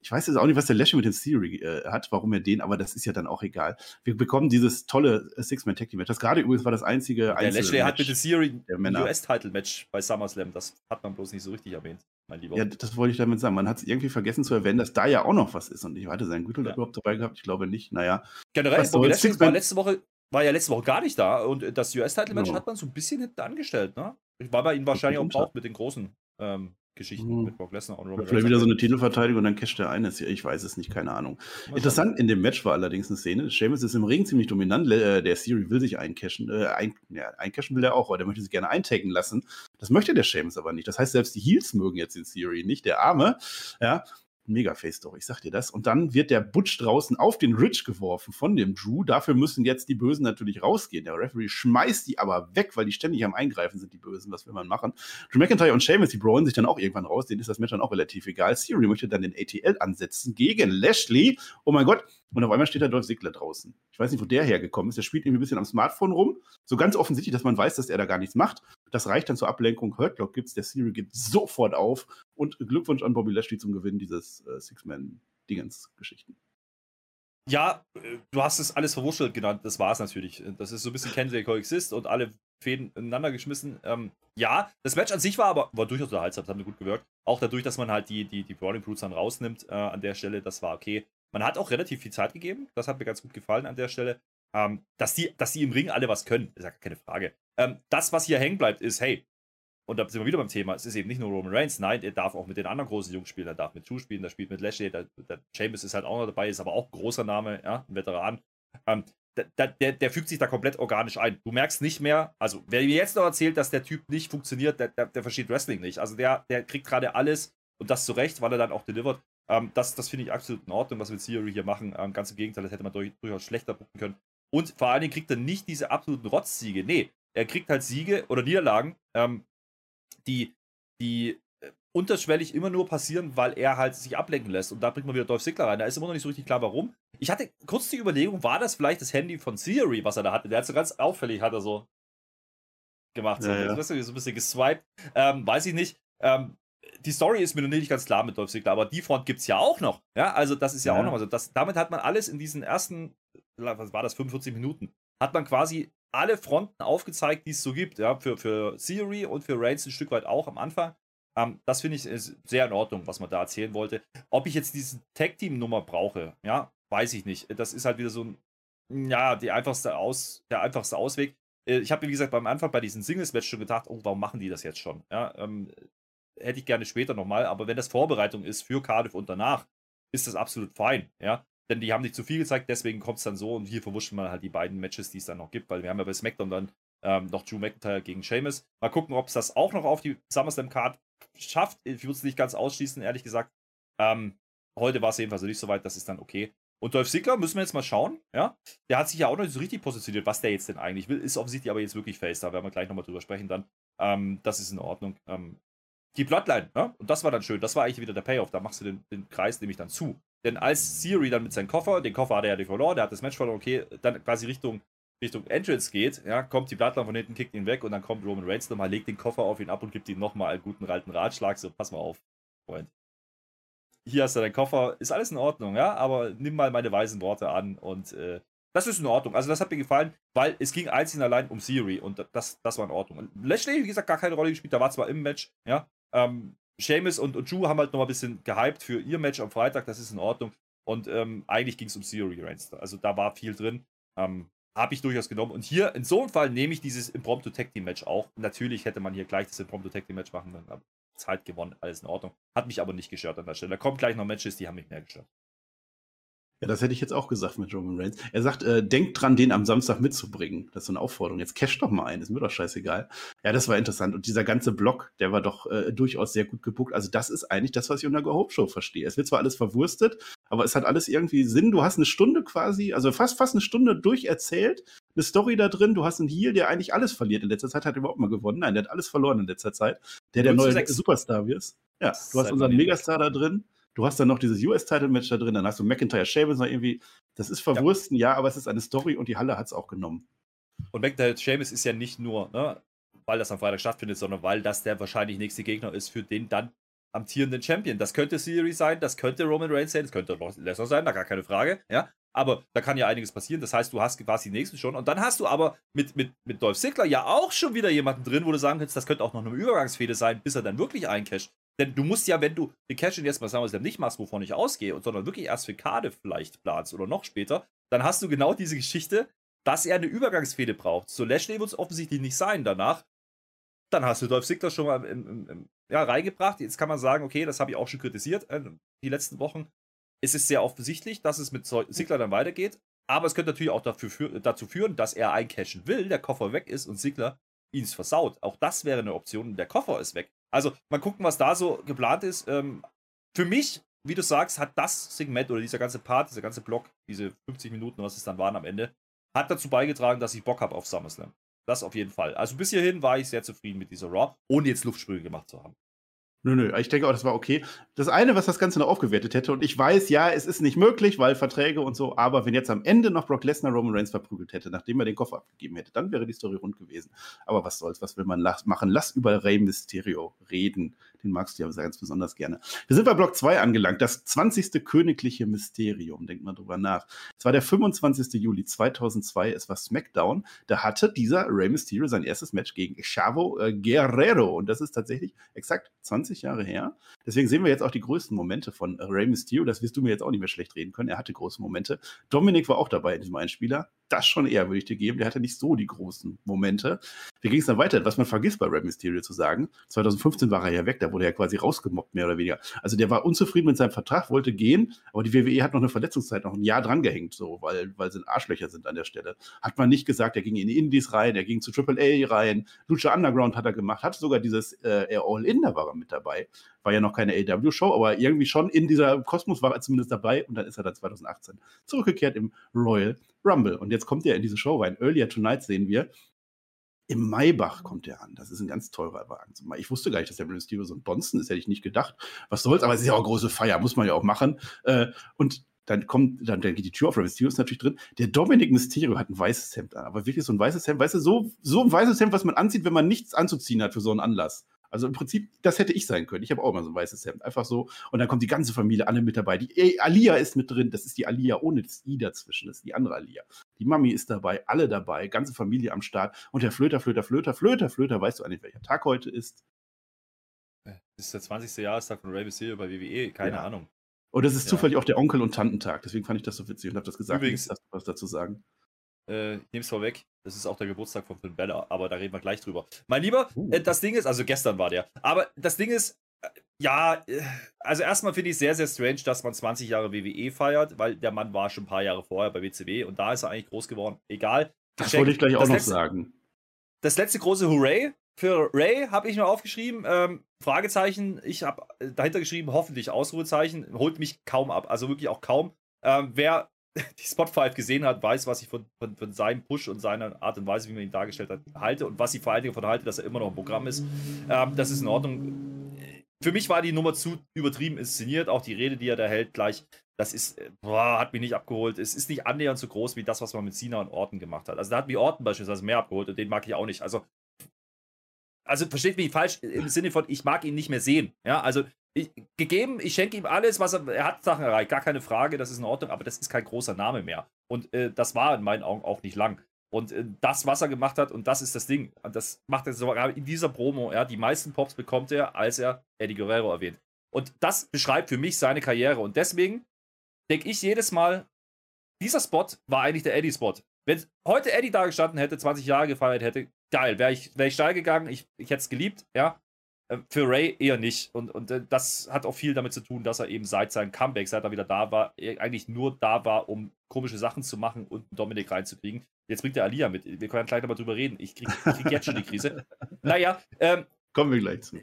ich weiß jetzt auch nicht, was der Lashley mit dem Theory äh, hat, warum er den, aber das ist ja dann auch egal. Wir bekommen dieses tolle äh, Six-Man Tag Team Match. Das gerade übrigens war das einzige. Der Lashley hat mit dem Theory ein US-Title-Match bei SummerSlam. Das hat man bloß nicht so richtig erwähnt, mein Lieber. Ja, das wollte ich damit sagen. Man hat es irgendwie vergessen zu erwähnen, dass da ja auch noch was ist. Und ich hatte seinen Gürtel ja. überhaupt dabei gehabt. Ich glaube nicht. Naja. Generell, Bobby Lashley war letzte Woche war ja letzte Woche gar nicht da und das US-Title-Match ja. hat man so ein bisschen hinten angestellt, ne? War bei ihm wahrscheinlich auch braucht mit den großen ähm, Geschichten mhm. mit Brock Lesnar und Robert Vielleicht wieder so eine Titelverteidigung und dann casht der eine. Ich weiß es nicht, keine Ahnung. Was Interessant in dem Match war allerdings eine Szene. Seamus ist im Ring ziemlich dominant. Äh, der Siri will sich eincashen. Äh, ein, ja, eincashen will er auch, aber der möchte sich gerne eintaggen lassen. Das möchte der Seamus aber nicht. Das heißt, selbst die Heels mögen jetzt den Siri nicht. Der Arme, ja, Mega-Face doch, ich sag dir das. Und dann wird der Butch draußen auf den Rich geworfen von dem Drew. Dafür müssen jetzt die Bösen natürlich rausgehen. Der Referee schmeißt die aber weg, weil die ständig am Eingreifen sind, die Bösen. Was will man machen? Drew McIntyre und Sheamus, die brawlen sich dann auch irgendwann raus. Denen ist das Match dann auch relativ egal. Siri möchte dann den ATL ansetzen gegen Lashley. Oh mein Gott. Und auf einmal steht da Dolph Ziggler draußen. Ich weiß nicht, wo der hergekommen ist. Der spielt irgendwie ein bisschen am Smartphone rum. So ganz offensichtlich, dass man weiß, dass er da gar nichts macht. Das reicht dann zur Ablenkung. Hurtlock gibt's. Der Siri geht sofort auf. Und Glückwunsch an Bobby Lashley zum Gewinn dieses äh, Six-Man-Dingens-Geschichten. Ja, äh, du hast es alles verwurschtelt genannt. Das war es natürlich. Das ist so ein bisschen Candidate Coexist und alle Fäden ineinander geschmissen. Ähm, ja, das Match an sich war aber war durchaus unterhaltsam. Das hat mir gut gewirkt. Auch dadurch, dass man halt die, die, die Brawling Brutes dann rausnimmt äh, an der Stelle. Das war okay. Man hat auch relativ viel Zeit gegeben. Das hat mir ganz gut gefallen an der Stelle. Ähm, dass, die, dass die im Ring alle was können, ist ja keine Frage. Ähm, das, was hier hängen bleibt, ist, hey, und da sind wir wieder beim Thema, es ist eben nicht nur Roman Reigns, nein, er darf auch mit den anderen großen Jungs spielen, er darf mit Drew spielen, spielt mit Lashley, der, der Chambers ist halt auch noch dabei, ist aber auch ein großer Name, ja, ein Veteran. Ähm, der, der, der, fügt sich da komplett organisch ein. Du merkst nicht mehr, also wer mir jetzt noch erzählt, dass der Typ nicht funktioniert, der, der, versteht Wrestling nicht. Also der, der kriegt gerade alles und das zurecht, weil er dann auch delivert. Ähm, das das finde ich absolut in Ordnung, was wir mit Theory hier machen. Ähm, ganz im Gegenteil, das hätte man durch, durchaus schlechter buchen können. Und vor allen Dingen kriegt er nicht diese absoluten Rotzsiege. Nee, er kriegt halt Siege oder Niederlagen, ähm, die, die äh, unterschwellig immer nur passieren, weil er halt sich ablenken lässt. Und da bringt man wieder Dolph Ziggler rein. Da ist immer noch nicht so richtig klar, warum. Ich hatte kurz die Überlegung, war das vielleicht das Handy von Theory, was er da hatte? Der hat so ganz auffällig, hat er so gemacht. So, ja, ja. so ein bisschen geswiped. Ähm, weiß ich nicht. Ähm, die Story ist mir noch nicht ganz klar mit Dolph Ziggler, aber die Front gibt es ja auch noch. Ja, also das ist ja, ja. auch noch mal so. Das, damit hat man alles in diesen ersten, was war das, 45 Minuten, hat man quasi alle Fronten aufgezeigt, die es so gibt. Ja, für, für Theory und für Reigns ein Stück weit auch am Anfang. Ähm, das finde ich sehr in Ordnung, was man da erzählen wollte. Ob ich jetzt diese Tag-Team-Nummer brauche, ja, weiß ich nicht. Das ist halt wieder so ein, ja, die einfachste Aus, der einfachste Ausweg. Äh, ich habe, wie gesagt, beim Anfang bei diesem Singles-Match schon gedacht, oh, warum machen die das jetzt schon? Ja, ähm, hätte ich gerne später nochmal, aber wenn das Vorbereitung ist für Cardiff und danach, ist das absolut fein, ja. Denn die haben nicht zu viel gezeigt, deswegen kommt es dann so und hier verwuschen wir halt die beiden Matches, die es dann noch gibt, weil wir haben ja bei SmackDown dann ähm, noch Drew McIntyre gegen Sheamus. Mal gucken, ob es das auch noch auf die SummerSlam-Card schafft. Ich würde es nicht ganz ausschließen, ehrlich gesagt. Ähm, heute war es jedenfalls nicht so weit, das ist dann okay. Und Dolph Ziggler müssen wir jetzt mal schauen, ja. Der hat sich ja auch noch nicht so richtig positioniert, was der jetzt denn eigentlich will. Ist offensichtlich aber jetzt wirklich Face, da werden wir gleich nochmal drüber sprechen dann. Ähm, das ist in Ordnung. Ähm, die Bloodline, ne? Und das war dann schön. Das war eigentlich wieder der Payoff. Da machst du den, den Kreis nämlich dann zu. Denn als Siri dann mit seinem Koffer, den Koffer hat er ja verloren, der hat das Match verloren, okay, dann quasi Richtung, Richtung Entrance geht, ja, kommt die Bloodline von hinten, kickt ihn weg und dann kommt Roman Reigns nochmal, legt den Koffer auf ihn ab und gibt ihm nochmal einen guten alten Ratschlag. So, pass mal auf, Freund. Hier hast du deinen Koffer, ist alles in Ordnung, ja, aber nimm mal meine weisen Worte an und äh, das ist in Ordnung. Also das hat mir gefallen, weil es ging einzig und allein um Siri und das, das war in Ordnung. Lashley, wie gesagt, gar keine Rolle gespielt, da war zwar im Match, ja, ähm, Seamus und, und Drew haben halt nochmal ein bisschen gehypt für ihr Match am Freitag, das ist in Ordnung. Und ähm, eigentlich ging es um Theory Reigns. Also da war viel drin. Ähm, habe ich durchaus genommen. Und hier, in so einem Fall, nehme ich dieses Impromptu Tag Team Match auch. Natürlich hätte man hier gleich das Impromptu Tag Team Match machen können. Zeit gewonnen, alles in Ordnung. Hat mich aber nicht gestört an der Stelle. Da kommen gleich noch Matches, die haben mich mehr gestört. Ja, das hätte ich jetzt auch gesagt mit Roman Reigns. Er sagt, äh, denkt dran, den am Samstag mitzubringen. Das ist so eine Aufforderung. Jetzt cash doch mal ein, ist mir doch scheißegal. Ja, das war interessant. Und dieser ganze Block, der war doch äh, durchaus sehr gut gebuckt. Also, das ist eigentlich das, was ich unter Go Hope Show verstehe. Es wird zwar alles verwurstet, aber es hat alles irgendwie Sinn. Du hast eine Stunde quasi, also fast, fast eine Stunde durcherzählt, eine Story da drin. Du hast einen Heal, der eigentlich alles verliert. In letzter Zeit hat er überhaupt mal gewonnen. Nein, der hat alles verloren in letzter Zeit. Der, der neue Superstar wird. Ja, du hast unseren Megastar da drin Du hast dann noch dieses US-Title-Match da drin, dann hast du McIntyre Sheamus noch irgendwie. Das ist verwursten, ja. ja, aber es ist eine Story und die Halle hat es auch genommen. Und McIntyre Sheamus ist ja nicht nur, ne, weil das am Freitag stattfindet, sondern weil das der wahrscheinlich nächste Gegner ist für den dann amtierenden Champion. Das könnte Siri sein, das könnte Roman Reigns sein, das könnte Lesnar sein, da gar keine Frage, ja. Aber da kann ja einiges passieren. Das heißt, du hast quasi die nächsten schon. Und dann hast du aber mit, mit, mit Dolph Ziggler ja auch schon wieder jemanden drin, wo du sagen kannst, das könnte auch noch eine Übergangsfehde sein, bis er dann wirklich eincasht. Denn du musst ja, wenn du den Cash-In jetzt mal sagen wir nicht machst, wovon ich ausgehe, sondern wirklich erst für Cardiff vielleicht planst oder noch später, dann hast du genau diese Geschichte, dass er eine Übergangsfehde braucht. So Lashley wird es offensichtlich nicht sein danach. Dann hast du Dolph Ziggler schon mal im, im, im, ja, reingebracht. Jetzt kann man sagen, okay, das habe ich auch schon kritisiert äh, die letzten Wochen. Es ist sehr offensichtlich, dass es mit Ziggler dann weitergeht. Aber es könnte natürlich auch dafür, dazu führen, dass er eincashen will, der Koffer weg ist und Ziggler ihn versaut. Auch das wäre eine Option. Der Koffer ist weg. Also mal gucken, was da so geplant ist. Ähm, für mich, wie du sagst, hat das Segment oder dieser ganze Part, dieser ganze Block, diese 50 Minuten, was es dann waren am Ende, hat dazu beigetragen, dass ich Bock habe auf SummerSlam. Das auf jeden Fall. Also bis hierhin war ich sehr zufrieden mit dieser Raw, ohne jetzt Luftsprünge gemacht zu haben. Nö, nö, ich denke auch, das war okay. Das eine, was das Ganze noch aufgewertet hätte, und ich weiß, ja, es ist nicht möglich, weil Verträge und so, aber wenn jetzt am Ende noch Brock Lesnar Roman Reigns verprügelt hätte, nachdem er den Koffer abgegeben hätte, dann wäre die Story rund gewesen. Aber was soll's, was will man machen? Lass über Rey Mysterio reden. Den magst du ja ganz besonders gerne. Wir sind bei Block 2 angelangt, das 20. königliche Mysterium. Denkt mal drüber nach. Es war der 25. Juli 2002, es war SmackDown. Da hatte dieser Rey Mysterio sein erstes Match gegen Chavo äh, Guerrero. Und das ist tatsächlich exakt 20 20 Jahre her. Deswegen sehen wir jetzt auch die größten Momente von Rey Mysterio. Das wirst du mir jetzt auch nicht mehr schlecht reden können. Er hatte große Momente. Dominik war auch dabei in diesem Einspieler das schon eher, würde ich dir geben. Der hatte nicht so die großen Momente. Wie ging es dann weiter? Was man vergisst bei Rey Mysterio zu sagen. 2015 war er ja weg, da wurde er quasi rausgemobbt, mehr oder weniger. Also der war unzufrieden mit seinem Vertrag, wollte gehen, aber die WWE hat noch eine Verletzungszeit, noch ein Jahr drangehängt, so, weil, weil sie Arschlöcher sind an der Stelle. Hat man nicht gesagt, er ging in die Indies rein, er ging zu AAA rein, Lucha Underground hat er gemacht, hat sogar dieses äh, All-In, da war er mit dabei. War ja noch keine AW-Show, aber irgendwie schon in dieser Kosmos war er zumindest dabei und dann ist er dann 2018 zurückgekehrt im Royal Rumble. Und jetzt kommt er in diese Show rein. Earlier Tonight sehen wir, im Maybach kommt er an. Das ist ein ganz teurer Wagen. Ich wusste gar nicht, dass der Mysterio so ein Bonzen ist, hätte ich nicht gedacht. Was soll's, aber es ist ja auch eine große Feier, muss man ja auch machen. Äh, und dann kommt, dann, dann geht die Tür auf, Rey Mysterio ist natürlich drin. Der Dominic Mysterio hat ein weißes Hemd an, aber wirklich so ein weißes Hemd, weißt du, so, so ein weißes Hemd, was man anzieht, wenn man nichts anzuziehen hat für so einen Anlass. Also im Prinzip, das hätte ich sein können. Ich habe auch mal so ein weißes Hemd. Einfach so. Und dann kommt die ganze Familie, alle mit dabei. Die ey, Alia ist mit drin. Das ist die Alia ohne das I dazwischen. Das ist die andere Alia. Die Mami ist dabei, alle dabei, ganze Familie am Start. Und der Flöter, Flöter, Flöter, Flöter, Flöter, weißt du eigentlich, welcher Tag heute ist? Das ist der 20. Jahrestag von Ray Mysterio bei WWE. Keine Ja. Ahnung. Und das ist Ja. zufällig auch der Onkel- und Tantentag. Deswegen fand ich das so witzig und habe das gesagt. Übrigens- du was dazu sagen. Äh, ich nehme es vorweg. Das ist auch der Geburtstag von Finn Bella, aber da reden wir gleich drüber. Mein Lieber, Uh. äh, das Ding ist, also gestern war der, aber das Ding ist, äh, ja, äh, also erstmal finde ich sehr, sehr strange, dass man 20 Jahre WWE feiert, weil der Mann war schon ein paar Jahre vorher bei WCW und da ist er eigentlich groß geworden. Egal. Das Check. wollte ich gleich auch noch letzte- sagen. Das letzte große Hooray für Ray habe ich mir aufgeschrieben. Ähm, Fragezeichen, ich habe dahinter geschrieben, hoffentlich Ausrufezeichen, holt mich kaum ab. Also wirklich auch kaum. Ähm, wer die Spot 5 gesehen hat, weiß, was ich von, von, von seinem Push und seiner Art und Weise, wie man ihn dargestellt hat, halte und was ich vor allen Dingen davon halte, dass er immer noch im Programm ist. Ähm, das ist in Ordnung. Für mich war die Nummer zu übertrieben inszeniert. Auch die Rede, die er da hält, gleich, das ist, äh, boah, hat mich nicht abgeholt. Es ist nicht annähernd so groß wie das, was man mit Cena und Orton gemacht hat. Also da hat mich Orton beispielsweise mehr abgeholt und den mag ich auch nicht. Also also versteht mich falsch im Sinne von, ich mag ihn nicht mehr sehen. Ja, also ich, gegeben, ich schenke ihm alles, was er, er hat Sachen erreicht, gar keine Frage, das ist in Ordnung, aber das ist kein großer Name mehr. Und äh, das war in meinen Augen auch nicht lang. Und äh, das, was er gemacht hat, und das ist das Ding, das macht er sogar in dieser Promo, ja, die meisten Pops bekommt er, als er Eddie Guerrero erwähnt. Und das beschreibt für mich seine Karriere. Und deswegen denke ich jedes Mal, dieser Spot war eigentlich der Eddie-Spot. Wenn heute Eddie da gestanden hätte, 20 Jahre gefeiert hätte, geil, wäre ich, wär ich steil gegangen, ich, ich hätte es geliebt, ja. Äh, Für Ray eher nicht. Und, und äh, das hat auch viel damit zu tun, dass er eben seit seinem Comeback, seit er wieder da war, er eigentlich nur da war, um komische Sachen zu machen und einen Dominik reinzukriegen. Jetzt bringt der Alia mit. Wir können gleich nochmal drüber reden. Ich krieg, ich krieg jetzt schon die Krise. Naja, ähm, Kommen wir gleich zu.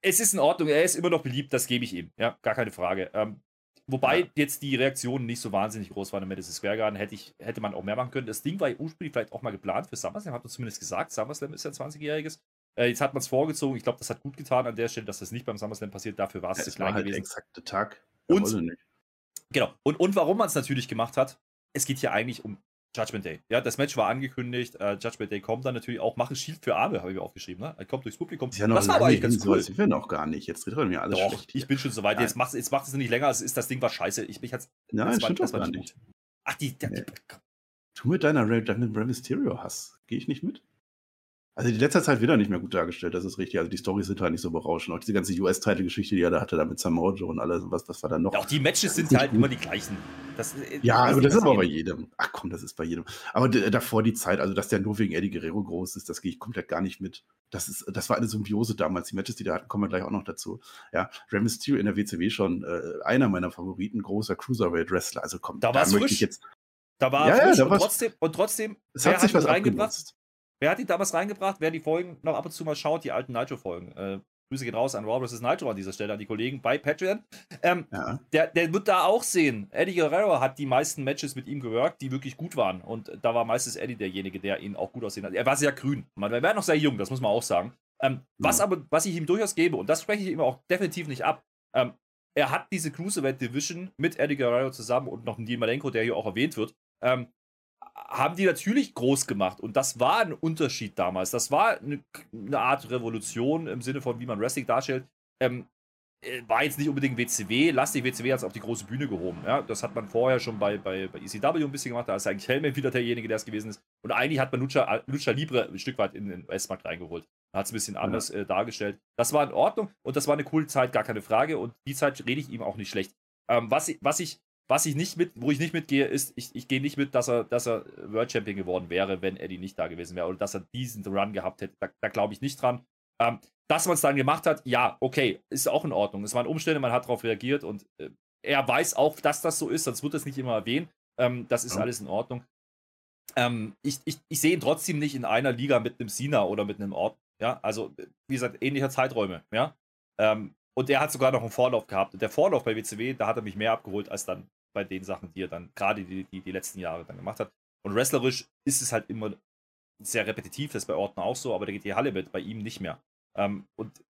es ist in Ordnung, er ist immer noch beliebt, das gebe ich ihm. Ja, gar keine Frage. Ähm, wobei Ja. jetzt die Reaktionen nicht so wahnsinnig groß waren im Madison Square Garden, hätte, ich, hätte man auch mehr machen können. Das Ding war ja ursprünglich vielleicht auch mal geplant für SummerSlam, hat man zumindest gesagt. SummerSlam ist ja ein 20-jähriges. Äh, jetzt hat man es vorgezogen. Ich glaube, das hat gut getan an der Stelle, dass das nicht beim SummerSlam passiert. Dafür war es zu Es war klein halt der gewesen. exakte Tag. Und-. Genau. Und, und warum man es natürlich gemacht hat, es geht hier eigentlich um Judgment Day. Ja, das Match war angekündigt. Äh, Judgment Day kommt dann natürlich auch. Mache Shield für Arme, habe ich mir aufgeschrieben. Ne? Er kommt durchs Publikum. Ja das war aber eigentlich ganz so cool. weit sind wir noch gar nicht. Jetzt redet mir alles Doch, schlecht. ich bin schon soweit. Jetzt macht jetzt macht es nicht länger. Es ist, das Ding war scheiße. Ich, mich hat's, Nein, das war- stimmt das war nicht nicht. Ach, die, die, Nee. die Tu mit deiner Rey, deinem Rey Mysterio Hass. Gehe ich nicht mit? Also die letzte Zeit wird er nicht mehr gut dargestellt, das ist richtig. Also die Storys sind halt nicht so berauschend. Auch diese ganze US-Title-Geschichte, die er da hatte, da mit Samoa Joe und alles, was, was war da noch? auch die Matches sind halt gut. immer die gleichen. Das, äh, Ja, also das ist aber bei jedem. Ach komm, das ist bei jedem. Aber davor die Zeit, also dass der nur wegen Eddie Guerrero groß ist, das gehe ich komplett gar nicht mit. Das, ist, das war eine Symbiose damals. Die Matches, die da hatten, kommen wir gleich auch noch dazu. Ja, Rey Mysterio in der WCW schon äh, einer meiner Favoriten, großer Cruiserweight-Wrestler. Also komm, Da war's möchte frisch. ich jetzt. Da war Ja, ja, frisch da und, trotzdem, und trotzdem, Es hat sich was reingebracht? Wer hat ihn damals reingebracht? Wer die Folgen noch ab und zu mal schaut, die alten Nitro-Folgen. Äh, Grüße gehen raus an Raw vs. Nitro an dieser Stelle, an die Kollegen bei Patreon. Ähm, Ja. der, der wird da auch sehen. Eddie Guerrero hat die meisten Matches mit ihm geworkt, die wirklich gut waren. Und da war meistens Eddie derjenige, der ihn auch gut aussehen hat. Er war sehr grün. Man, er war noch sehr jung, das muss man auch sagen. Ähm, was Ja. aber, was ich ihm durchaus gebe, und das spreche ich ihm auch definitiv nicht ab, ähm, er hat diese Cruiserweight Division mit Eddie Guerrero zusammen und noch Dean Malenko, der hier auch erwähnt wird, ähm, haben die natürlich groß gemacht. Und das war ein Unterschied damals. Das war eine, eine Art Revolution im Sinne von, wie man Wrestling darstellt. Ähm, äh, war jetzt nicht unbedingt WCW, lastig WCW hat es auf die große Bühne gehoben. Ja? Das hat man vorher schon bei, bei, bei ECW ein bisschen gemacht, da ist eigentlich Hellman wieder derjenige, der es gewesen ist. Und eigentlich hat man Lucha, Lucha Libre ein Stück weit in den US-Markt reingeholt. Hat es ein bisschen anders äh, dargestellt. Das war in Ordnung und das war eine coole Zeit, gar keine Frage. Und die Zeit rede ich ihm auch nicht schlecht. Ähm, was, was, ich, was ich nicht mit, wo ich nicht mitgehe, ist, ich, ich gehe nicht mit, dass er, dass er World Champion geworden wäre, wenn Eddie nicht da gewesen wäre oder dass er diesen Run gehabt hätte. Da, da glaube ich nicht dran. Ähm, dass man es dann gemacht hat, ja, okay, ist auch in Ordnung. Es waren Umstände, man hat darauf reagiert und äh, er weiß auch, dass das so ist, sonst wird das nicht immer erwähnt. Ähm, das ist Ja. alles in Ordnung. Ähm, ich, ich, ich sehe ihn trotzdem nicht in einer Liga mit einem Sina oder mit einem Ort. Ja, also, wie gesagt, ähnlicher Zeiträume, ja. Ähm, und er hat sogar noch einen Vorlauf gehabt. Und der Vorlauf bei WCW, da hat er mich mehr abgeholt als dann bei den Sachen, die er dann gerade die, die, die letzten Jahre dann gemacht hat. Und wrestlerisch ist es halt immer sehr repetitiv, das ist bei Orton auch so, aber da geht die Halle mit, bei ihm nicht mehr. Ähm, und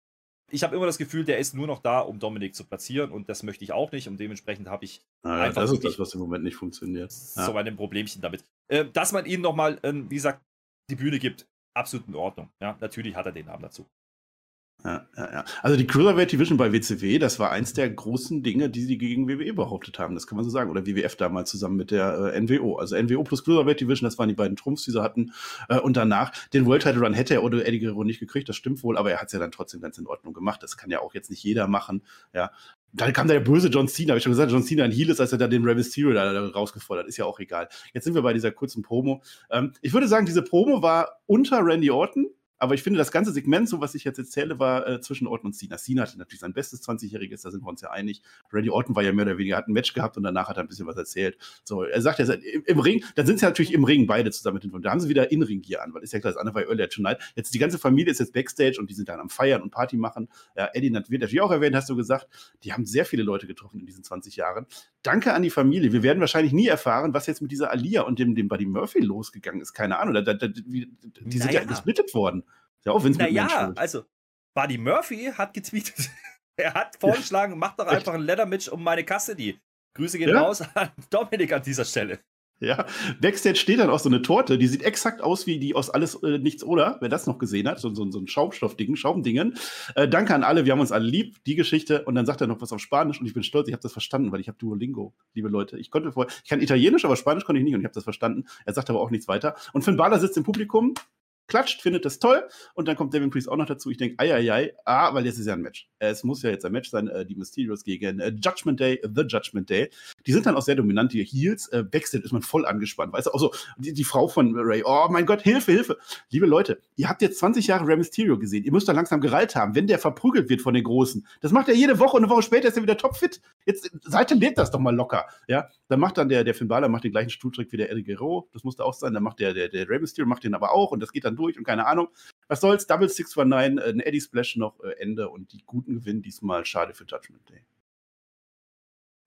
ich habe immer das Gefühl, der ist nur noch da, um Dominik zu platzieren und das möchte ich auch nicht und dementsprechend habe ich naja, einfach. Das ist das, was im Moment nicht funktioniert. Ja. So ein Problemchen damit. Äh, dass man ihm nochmal, äh, wie gesagt, die Bühne gibt, absolut in Ordnung. Ja, natürlich hat er den Namen dazu. Ja, ja. Also die Cruiserweight Division bei WCW, das war eins der großen Dinge, die sie gegen WWE behauptet haben. Das kann man so sagen. Oder WWF damals zusammen mit der äh, NWO. Also NWO plus Cruiserweight Division, das waren die beiden Trumpfs, die sie hatten. Äh, und danach, den World Title Run hätte er oder Eddie Guerrero nicht gekriegt, das stimmt wohl, aber er hat es ja dann trotzdem ganz in Ordnung gemacht. Das kann ja auch jetzt nicht jeder machen. Ja. Dann kam der böse John Cena, habe ich schon gesagt, John Cena ein Heel ist, als er da den Rey Mysterio da rausgefordert. Ist ja auch egal. Jetzt sind wir bei dieser kurzen Promo. Ähm, ich würde sagen, diese Promo war unter Randy Orton aber ich finde, das ganze Segment, so was ich jetzt erzähle, war äh, zwischen Orton und Cena. Cena hatte natürlich sein bestes 20-Jähriges, da sind wir uns ja einig. Randy Orton war ja mehr oder weniger, hat ein Match gehabt und danach hat er ein bisschen was erzählt. So, er sagt ja, im, im Ring, dann sind sie natürlich im Ring beide zusammen mit den Da haben sie wieder In-Ring-Gear an, weil ist ja klar, das andere war Earlier Tonight. Jetzt die ganze Familie ist jetzt Backstage und die sind dann am Feiern und Party machen. Ja, Eddie wird natürlich auch erwähnt, hast du gesagt. Die haben sehr viele Leute getroffen in diesen 20 Jahren. Danke an die Familie. Wir werden wahrscheinlich nie erfahren, was jetzt mit dieser Alia und dem, dem Buddy Murphy losgegangen ist. Keine Ahnung. Da, da, da, die, die sind ja gesplittet worden. Ja, auch wenn es Naja, also, Buddy Murphy hat getweetet. er hat vorgeschlagen, mach doch einfach ein Leather-Match um meine Custody. Grüße gehen ja? raus an Dominik an dieser Stelle. Ja, Backstage steht dann auch so eine Torte, die sieht exakt aus wie die aus Alles äh, Nichts oder, wer das noch gesehen hat, so, so, so ein Schaumstoffding, Schaumdingen. Äh, danke an alle, wir haben uns alle lieb, die Geschichte. Und dann sagt er noch was auf Spanisch und ich bin stolz, ich habe das verstanden, weil ich habe Duolingo, liebe Leute. Ich konnte vorher, ich kann Italienisch, aber Spanisch konnte ich nicht und ich habe das verstanden. Er sagt aber auch nichts weiter. Und Finn Balor sitzt im Publikum, klatscht, findet das toll und dann kommt Devin Priest auch noch dazu. Ich denke, ei, ei, ei, ah, weil jetzt ist ja ein Match. Es muss ja jetzt ein Match sein, äh, die Mysterios gegen äh, Judgment Day, The Judgment Day. Die sind dann auch sehr dominant, die Heels. Äh, Backstage ist man voll angespannt, weißt du, auch so die, die, Frau von Ray, oh mein Gott, Hilfe, Hilfe. Liebe Leute, ihr habt jetzt 20 Jahre Rey Mysterio gesehen, ihr müsst da langsam gereilt haben, wenn der verprügelt wird von den Großen. Das macht er jede Woche und eine Woche später ist er wieder topfit. Jetzt, Seite lebt das doch mal locker, ja. Dann macht dann der, der Finn Balor macht den gleichen Stuhltrick wie der Eddie Guerrero, das musste auch sein, dann macht der, der, der Rey Mysterio macht den aber auch und das geht dann durch und keine Ahnung. Was soll's? Double 619, äh, ein Eddie Splash noch, äh, Ende und die Guten gewinnen diesmal. Schade für Judgment Day.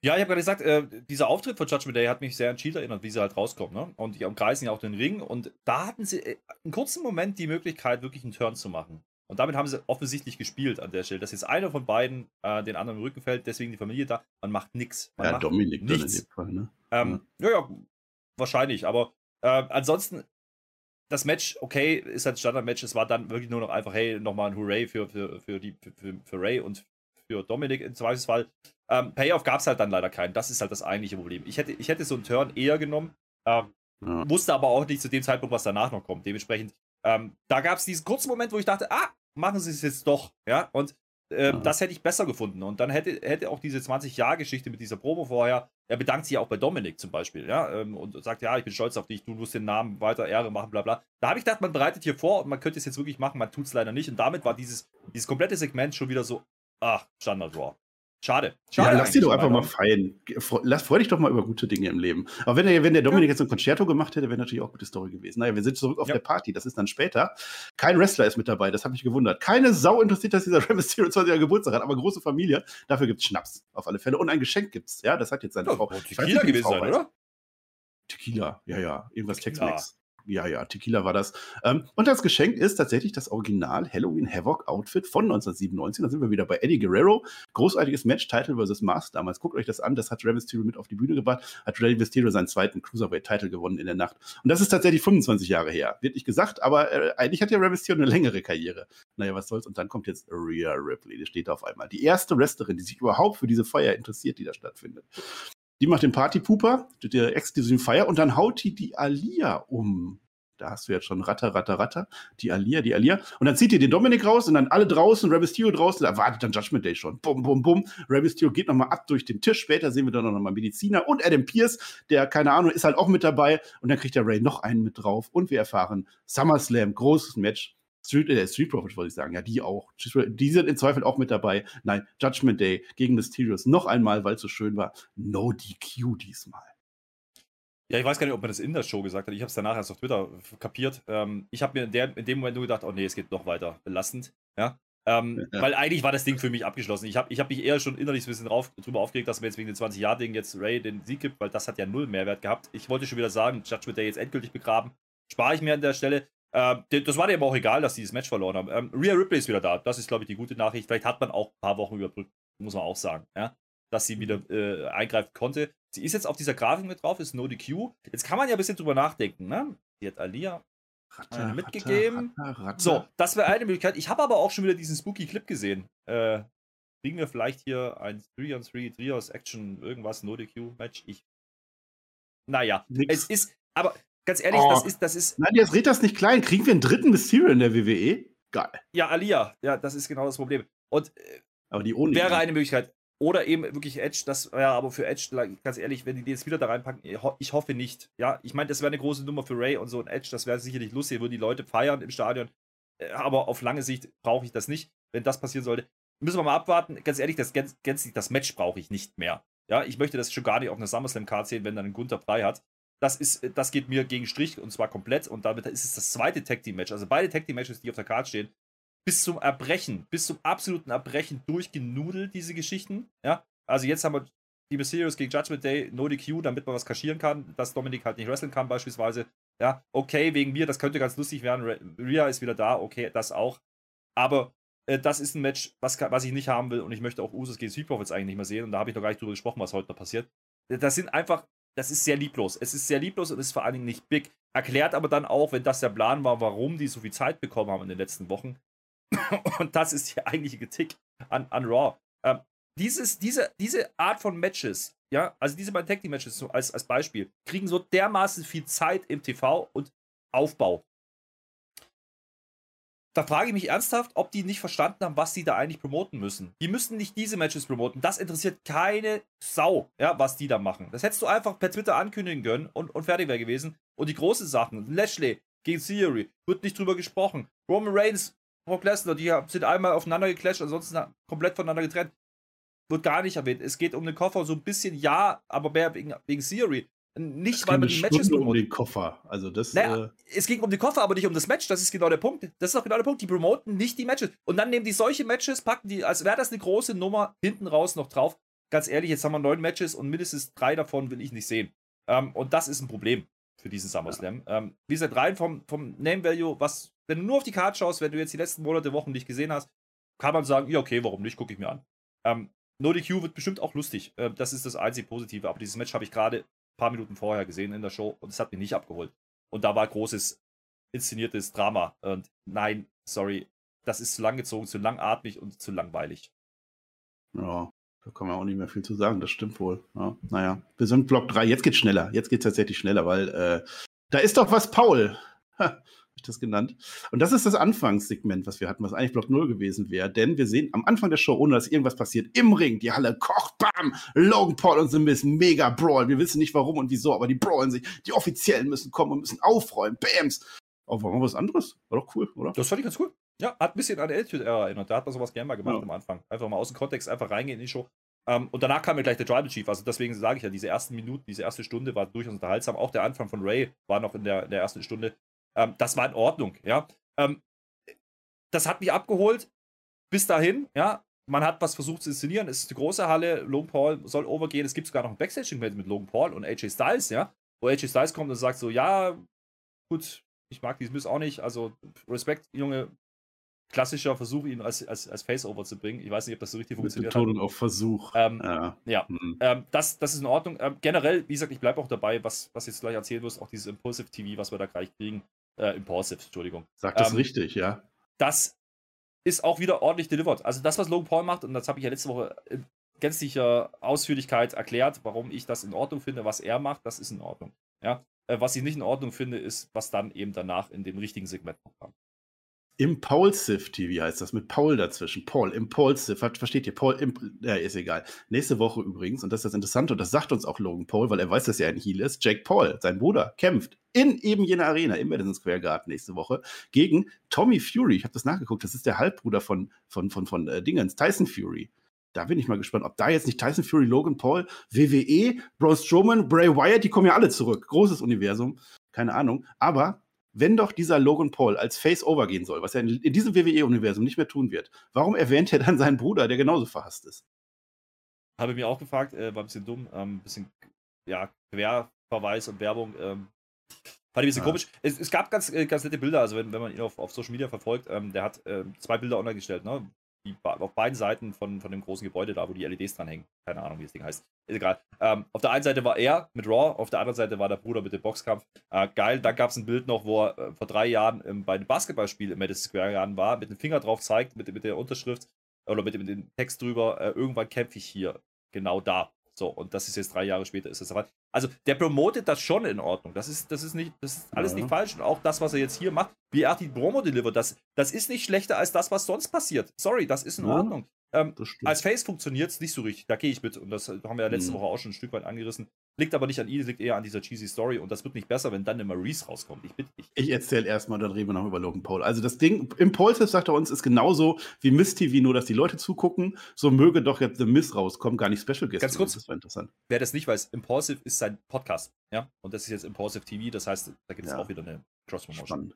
Ja, ich habe gerade gesagt, äh, dieser Auftritt von Judgment Day hat mich sehr an Cheat erinnert, wie sie halt rauskommen. Ne? Und die umkreisen ja auch den Ring. Und da hatten sie äh, einen kurzen Moment die Möglichkeit, wirklich einen Turn zu machen. Und damit haben sie offensichtlich gespielt an der Stelle, dass jetzt einer von beiden äh, den anderen im Rücken fällt, deswegen die Familie da. Man macht nichts. Ja, macht Dominik nichts. in dem Fall, ne? Ähm, ja. ja, ja, wahrscheinlich. Aber äh, ansonsten das Match, okay, ist halt ein Standard-Match. Es war dann wirklich nur noch einfach, hey, nochmal ein Hooray für, für, für, die, für, für Ray und für Dominik im Zweifelsfall. Ähm, Payoff gab es halt dann leider keinen. Das ist halt das eigentliche Problem. Ich hätte, ich hätte so einen Turn eher genommen, ähm, ja. wusste aber auch nicht zu dem Zeitpunkt, was danach noch kommt. Dementsprechend, ähm, da gab es diesen kurzen Moment, wo ich dachte, ah, machen sie es jetzt doch. Ja, und äh, ja. das hätte ich besser gefunden. Und dann hätte, hätte auch diese 20-Jahr-Geschichte mit dieser Probe vorher er bedankt sich auch bei Dominik zum Beispiel, ja, ähm, und sagt, ja, ich bin stolz auf dich, du musst den Namen weiter Ehre machen, bla bla. Da habe ich gedacht, man bereitet hier vor und man könnte es jetzt wirklich machen, man tut es leider nicht. Und damit war dieses, dieses komplette Segment schon wieder so, ach, Standard Raw. Schade. Schade ja, lass die doch einfach mal feiern. Lass, freu dich doch mal über gute Dinge im Leben. Aber wenn der, wenn der Dominik jetzt ein Concerto gemacht hätte, wäre natürlich auch eine gute Story gewesen. Naja, wir sind zurück auf ja. der Party. Das ist dann später. Kein Wrestler ist mit dabei. Das hat mich gewundert. Keine Sau interessiert, dass dieser Rey Mysterio 20 Jahre Geburtstag hat. Aber große Familie. Dafür gibt es Schnaps. Auf alle Fälle. Und ein Geschenk gibt's. Ja, das hat jetzt seine ja, Frau. Tequila gewesen sein, oder? Tequila. Ja, ja. Irgendwas Tex-Mex. Ja, ja, Tequila war das. Ähm, und das Geschenk ist tatsächlich das Original Halloween Havoc Outfit von 1997. Da sind wir wieder bei Eddie Guerrero. Großartiges Match, Title vs. Mask damals. Guckt euch das an. Das hat Rey Mysterio mit auf die Bühne gebracht. Hat Rey Mysterio seinen zweiten Cruiserweight-Title gewonnen in der Nacht. Und das ist tatsächlich 25 Jahre her. Wird nicht gesagt, aber äh, eigentlich hat ja Rey Mysterio eine längere Karriere. Naja, was soll's. Und dann kommt jetzt Rhea Ripley. Die steht auf einmal. Die erste Wrestlerin, die sich überhaupt für diese Feier interessiert, die da stattfindet. Die macht den Partypooper, der exklusiven Feier, und dann haut die die Alia um da hast du jetzt schon Ratter, Ratter, Ratter, die Alia, die Alia. Und dann zieht ihr den Dominik raus und dann alle draußen, Rey Mysterio draußen, da wartet dann Judgment Day schon. Bum, bum, bum. Rey Mysterio geht nochmal ab durch den Tisch. Später sehen wir dann nochmal Mediziner und Adam Pierce, der, keine Ahnung, ist halt auch mit dabei. Und dann kriegt der Ray noch einen mit drauf. Und wir erfahren SummerSlam, großes Match. Street, äh, Street Profits wollte ich sagen, ja, die auch. Die sind im Zweifel auch mit dabei. Nein, Judgment Day gegen Mysterious noch einmal, weil es so schön war. No DQ diesmal. Ja, ich weiß gar nicht, ob man das in der Show gesagt hat. Ich habe es danach erst auf Twitter kapiert. Ähm, ich habe mir in, der, in, dem Moment nur gedacht, oh nee, es geht noch weiter. Belastend. Ja. Ähm, ja. Weil eigentlich war das Ding für mich abgeschlossen. Ich habe ich hab mich eher schon innerlich ein bisschen drauf, drüber aufgeregt, dass man jetzt wegen den 20-Jahr-Ding jetzt Ray den Sieg gibt, weil das hat ja null Mehrwert gehabt. Ich wollte schon wieder sagen, Judgment Day jetzt endgültig begraben. Spare ich mir an der Stelle. Ähm, das war dem auch egal, dass die das Match verloren haben. Ähm, Rhea Ripley ist wieder da. Das ist, glaube ich, die gute Nachricht. Vielleicht hat man auch ein paar Wochen überbrückt, muss man auch sagen, ja? dass sie wieder äh, eingreifen konnte. Sie ist jetzt auf dieser Grafik mit drauf, ist No DQ. Jetzt kann man ja ein bisschen drüber nachdenken. Ne? Die hat Alia Ratter, äh, mitgegeben. Ratter, Ratter, so, das wäre eine Möglichkeit. Ich habe aber auch schon wieder diesen spooky Clip gesehen. Äh, kriegen wir vielleicht hier ein 3 on 3 Trios Action, irgendwas, No DQ Match? Ich. Naja, Nix. es ist, aber ganz ehrlich, oh. das ist, das ist. Nein, jetzt red das nicht klein. Kriegen wir einen dritten Mysterio in der WWE? Geil. Ja, Alia. Ja, das ist genau das Problem. Und äh, aber die ohne wäre eine Möglichkeit. Oder eben wirklich Edge, das ja, aber für Edge, ganz ehrlich, wenn die jetzt wieder da reinpacken, ich hoffe nicht. Ja, ich meine, das wäre eine große Nummer für Ray und so ein Edge, das wäre sicherlich lustig, würden die Leute feiern im Stadion. Äh, aber auf lange Sicht brauche ich das nicht. Wenn das passieren sollte, müssen wir mal abwarten. Ganz ehrlich, das, gänzlich, das Match brauche ich nicht mehr. Ja, ich möchte das schon gar nicht auf einer SummerSlam-Card sehen, wenn dann ein Gunther frei hat. Das, ist, das geht mir gegen Strich und zwar komplett. Und damit ist es das zweite Tag Team Match. Also beide Tag Team Matches, die auf der Card stehen, bis zum Erbrechen, bis zum absoluten Erbrechen durchgenudelt, diese Geschichten. Ja, also jetzt haben wir die Mysterios gegen Judgment Day, no DQ, damit man was kaschieren kann, dass Dominik halt nicht wresteln kann beispielsweise. Ja, okay, wegen mir, das könnte ganz lustig werden. Rhea ist wieder da, okay, das auch. Aber äh, das ist ein Match, was, was ich nicht haben will und ich möchte auch Usos gegen Street Profits eigentlich nicht mehr sehen und da habe ich noch gar nicht drüber gesprochen, was heute noch passiert. Das sind einfach, das ist sehr lieblos. Es ist sehr lieblos und ist vor allen Dingen nicht big. Erklärt aber dann auch, wenn das der Plan war, warum die so viel Zeit bekommen haben in den letzten Wochen. und das ist die eigentliche Kritik an, an Raw. Ähm, dieses, diese, diese Art von Matches, ja, also diese beiden Tag Team Matches als, als Beispiel, kriegen so dermaßen viel Zeit im TV und Aufbau. Da frage ich mich ernsthaft, ob die nicht verstanden haben, was sie da eigentlich promoten müssen. Die müssen nicht diese Matches promoten. Das interessiert keine Sau, ja, was die da machen. Das hättest du einfach per Twitter ankündigen können und, und fertig wäre gewesen. Und die großen Sachen, Lashley gegen Theory, wird nicht drüber gesprochen. Roman Reigns, Brock Lesnar, die sind einmal aufeinander geclasht, ansonsten komplett voneinander getrennt wird gar nicht erwähnt. Es geht um den Koffer so ein bisschen, ja, aber mehr wegen, wegen Theory. Nicht, weil man die Matches promotet. um den Koffer. Also das, naja, äh es ging um den Koffer, aber nicht um das Match. Das ist genau der Punkt. Das ist auch genau der Punkt. Die promoten nicht die Matches. Und dann nehmen die solche Matches, packen die, als wäre das eine große Nummer, hinten raus noch drauf. Ganz ehrlich, jetzt haben wir neun Matches und mindestens drei davon will ich nicht sehen. Ähm, und das ist ein Problem für diesen SummerSlam. Ja. Ähm, wie gesagt, rein vom, vom Name Value, was, wenn du nur auf die Karte schaust, wenn du jetzt die letzten Monate, Wochen nicht gesehen hast, kann man sagen, ja, okay, warum nicht, gucke ich mir an. Ähm, No DQ wird bestimmt auch lustig. Äh, das ist das einzig Positive. Aber dieses Match habe ich gerade paar Minuten vorher gesehen in der Show und es hat mich nicht abgeholt. Und da war großes inszeniertes Drama. Und nein, sorry, das ist zu lang gezogen, zu langatmig und zu langweilig. Ja, da kann man auch nicht mehr viel zu sagen. Das stimmt wohl. Ja, naja, wir sind Block 3. Jetzt geht's schneller. Jetzt geht's tatsächlich schneller, weil äh, da ist doch was, Paul. Ha ich das genannt. Und das ist das Anfangssegment, was wir hatten, was eigentlich Block 0 gewesen wäre. Denn wir sehen am Anfang der Show, ohne dass irgendwas passiert, im Ring, die Halle kocht, bam, Logan Paul und The Miz, mega Brawl. Wir wissen nicht warum und wieso, aber die brawlen sich. Die Offiziellen müssen kommen und müssen aufräumen. Bams. Oh, war mal was anderes? War doch cool, oder? Das fand ich ganz cool. Ja, hat ein bisschen an der Attitude-Ära erinnert. Da hat man sowas gerne mal gemacht ja. am Anfang. Einfach mal aus dem Kontext einfach reingehen in die Show. Um, ähm, und danach kam mir gleich der Tribal Chief. Also deswegen sage ich ja, diese ersten Minuten, diese erste Stunde war durchaus unterhaltsam. Auch der Anfang von Ray war noch in der, in der ersten Stunde. Ähm, das war in Ordnung, ja. Ähm, das hat mich abgeholt bis dahin, ja. Man hat was versucht zu inszenieren. Es ist eine große Halle. Logan Paul soll overgehen. Es gibt sogar noch ein Backstage-Event mit Logan Paul und AJ Styles, ja. Wo AJ Styles kommt und sagt so: Ja, gut, ich mag dieses Miss auch nicht. Also, Respekt, Junge, klassischer Versuch, ihn als, als, als Face-Over zu bringen. Ich weiß nicht, ob das so richtig funktioniert Betonung auf Versuch. Ähm, ja, ja. Mhm. Ähm, das, das ist in Ordnung. Ähm, generell, wie gesagt, ich bleibe auch dabei, was, was jetzt gleich erzählen wirst, auch dieses Impulsive TV, was wir da gleich kriegen. Äh, Impulsive, Entschuldigung. Sagt das ähm, richtig, ja. Das ist auch wieder ordentlich delivered. Also das, was Logan Paul macht, und das habe ich ja letzte Woche in gänzlicher Ausführlichkeit erklärt, warum ich das in Ordnung finde, was er macht, das ist in Ordnung. Ja. Äh, was ich nicht in Ordnung finde, ist, was dann eben danach in dem richtigen Segment noch kam. Impulsive TV heißt das, mit Paul dazwischen. Paul, Impulsive, versteht ihr? Paul, Imp ja, ist egal. Nächste Woche übrigens, und das ist das Interessante, und das sagt uns auch Logan Paul, weil er weiß, dass er ein Heal ist, Jake Paul, sein Bruder, kämpft in eben jener Arena im Madison Square Garden nächste Woche gegen Tommy Fury. Ich habe das nachgeguckt, das ist der Halbbruder von, von, von, von äh, Dingens, Tyson Fury. Da bin ich mal gespannt, ob da jetzt nicht Tyson Fury, Logan Paul, WWE, Braun Strowman, Bray Wyatt, die kommen ja alle zurück. Großes Universum, keine Ahnung. Aber wenn doch dieser Logan Paul als Face-Over gehen soll, was er in, in diesem WWE-Universum nicht mehr tun wird, warum erwähnt er dann seinen Bruder, der genauso verhasst ist? Habe ich mir auch gefragt, äh, war ein bisschen dumm, ein ähm, bisschen, ja, Querverweis und Werbung. Ähm, Fand ich ein bisschen ja. komisch. Es, es, gab ganz, äh, ganz nette Bilder, also wenn, wenn man ihn auf, auf Social Media verfolgt, ähm, der hat äh, zwei Bilder online gestellt, ne? Die, auf beiden Seiten von, von dem großen Gebäude da, wo die LEDs dran hängen. Keine Ahnung, wie das Ding heißt. Ist egal. Ähm, auf der einen Seite war er mit Raw, auf der anderen Seite war der Bruder mit dem Boxkampf. Äh, geil, dann gab es ein Bild noch, wo er äh, vor drei Jahren ähm, bei einem Basketballspiel im Madison Square Garden war, mit dem Finger drauf zeigt, mit, mit der Unterschrift oder mit, mit dem Text drüber, äh, irgendwann kämpfe ich hier. Genau da. So, und das ist jetzt drei Jahre später, ist das aber. Also, der promotet das schon in Ordnung. Das ist, das ist, nicht, das ist alles ja. nicht falsch. Und auch das, was er jetzt hier macht, wie er die Promo delivert, das, das ist nicht schlechter als das, was sonst passiert. Sorry, das ist in ja. Ordnung. Ähm, als Face funktioniert es nicht so richtig, da gehe ich mit. Und das haben wir ja letzte mhm. Woche auch schon ein Stück weit angerissen. Liegt aber nicht an ihm, liegt eher an dieser cheesy Story. Und das wird nicht besser, wenn dann eine Maurice rauskommt. Ich bitte dich. Ich erzähle erstmal, dann reden wir noch über Logan Paul. Also das Ding, Impulsive, sagt er uns, ist genauso wie Miss TV, nur dass die Leute zugucken. So möge doch jetzt The Miss rauskommen, gar nicht Special Guest. Ganz kurz, das war interessant. Wer das nicht weiß, Impulsive ist sein Podcast. Ja, und das ist jetzt Impulsive TV, das heißt, da gibt es ja. auch wieder eine Cross-Promotion.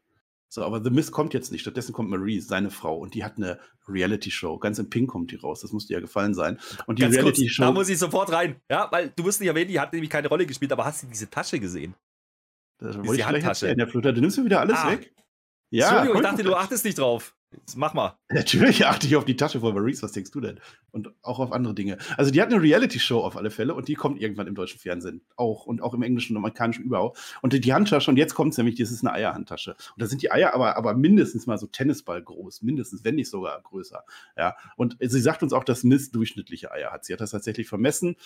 So, aber The Mist kommt jetzt nicht. Stattdessen kommt Marie, seine Frau, und die hat eine Reality-Show. Ganz in Pink kommt die raus. Das muss dir ja gefallen sein. Und die Reality-Show. Da muss ich sofort rein. Ja, weil du wirst nicht erwähnen, die hat nämlich keine Rolle gespielt, aber hast du diese Tasche gesehen? Das wollte ich Handtasche. In der Flutter, du nimmst mir wieder alles ah. weg. Ja, Entschuldigung, ich dachte, du achtest nicht drauf. Jetzt mach mal. Natürlich achte ich auf die Tasche von Maurice. Was denkst du denn? Und auch auf andere Dinge. Also, die hat eine Reality-Show auf alle Fälle und die kommt irgendwann im deutschen Fernsehen. Auch und auch im englischen und amerikanischen überall. Und die Handtasche, und jetzt kommt es nämlich, das ist eine Eierhandtasche. Und da sind die Eier aber, aber mindestens mal so Tennisball groß. Mindestens, wenn nicht sogar größer. Ja. Und sie sagt uns auch, dass Miss durchschnittliche Eier hat. Sie hat das tatsächlich vermessen.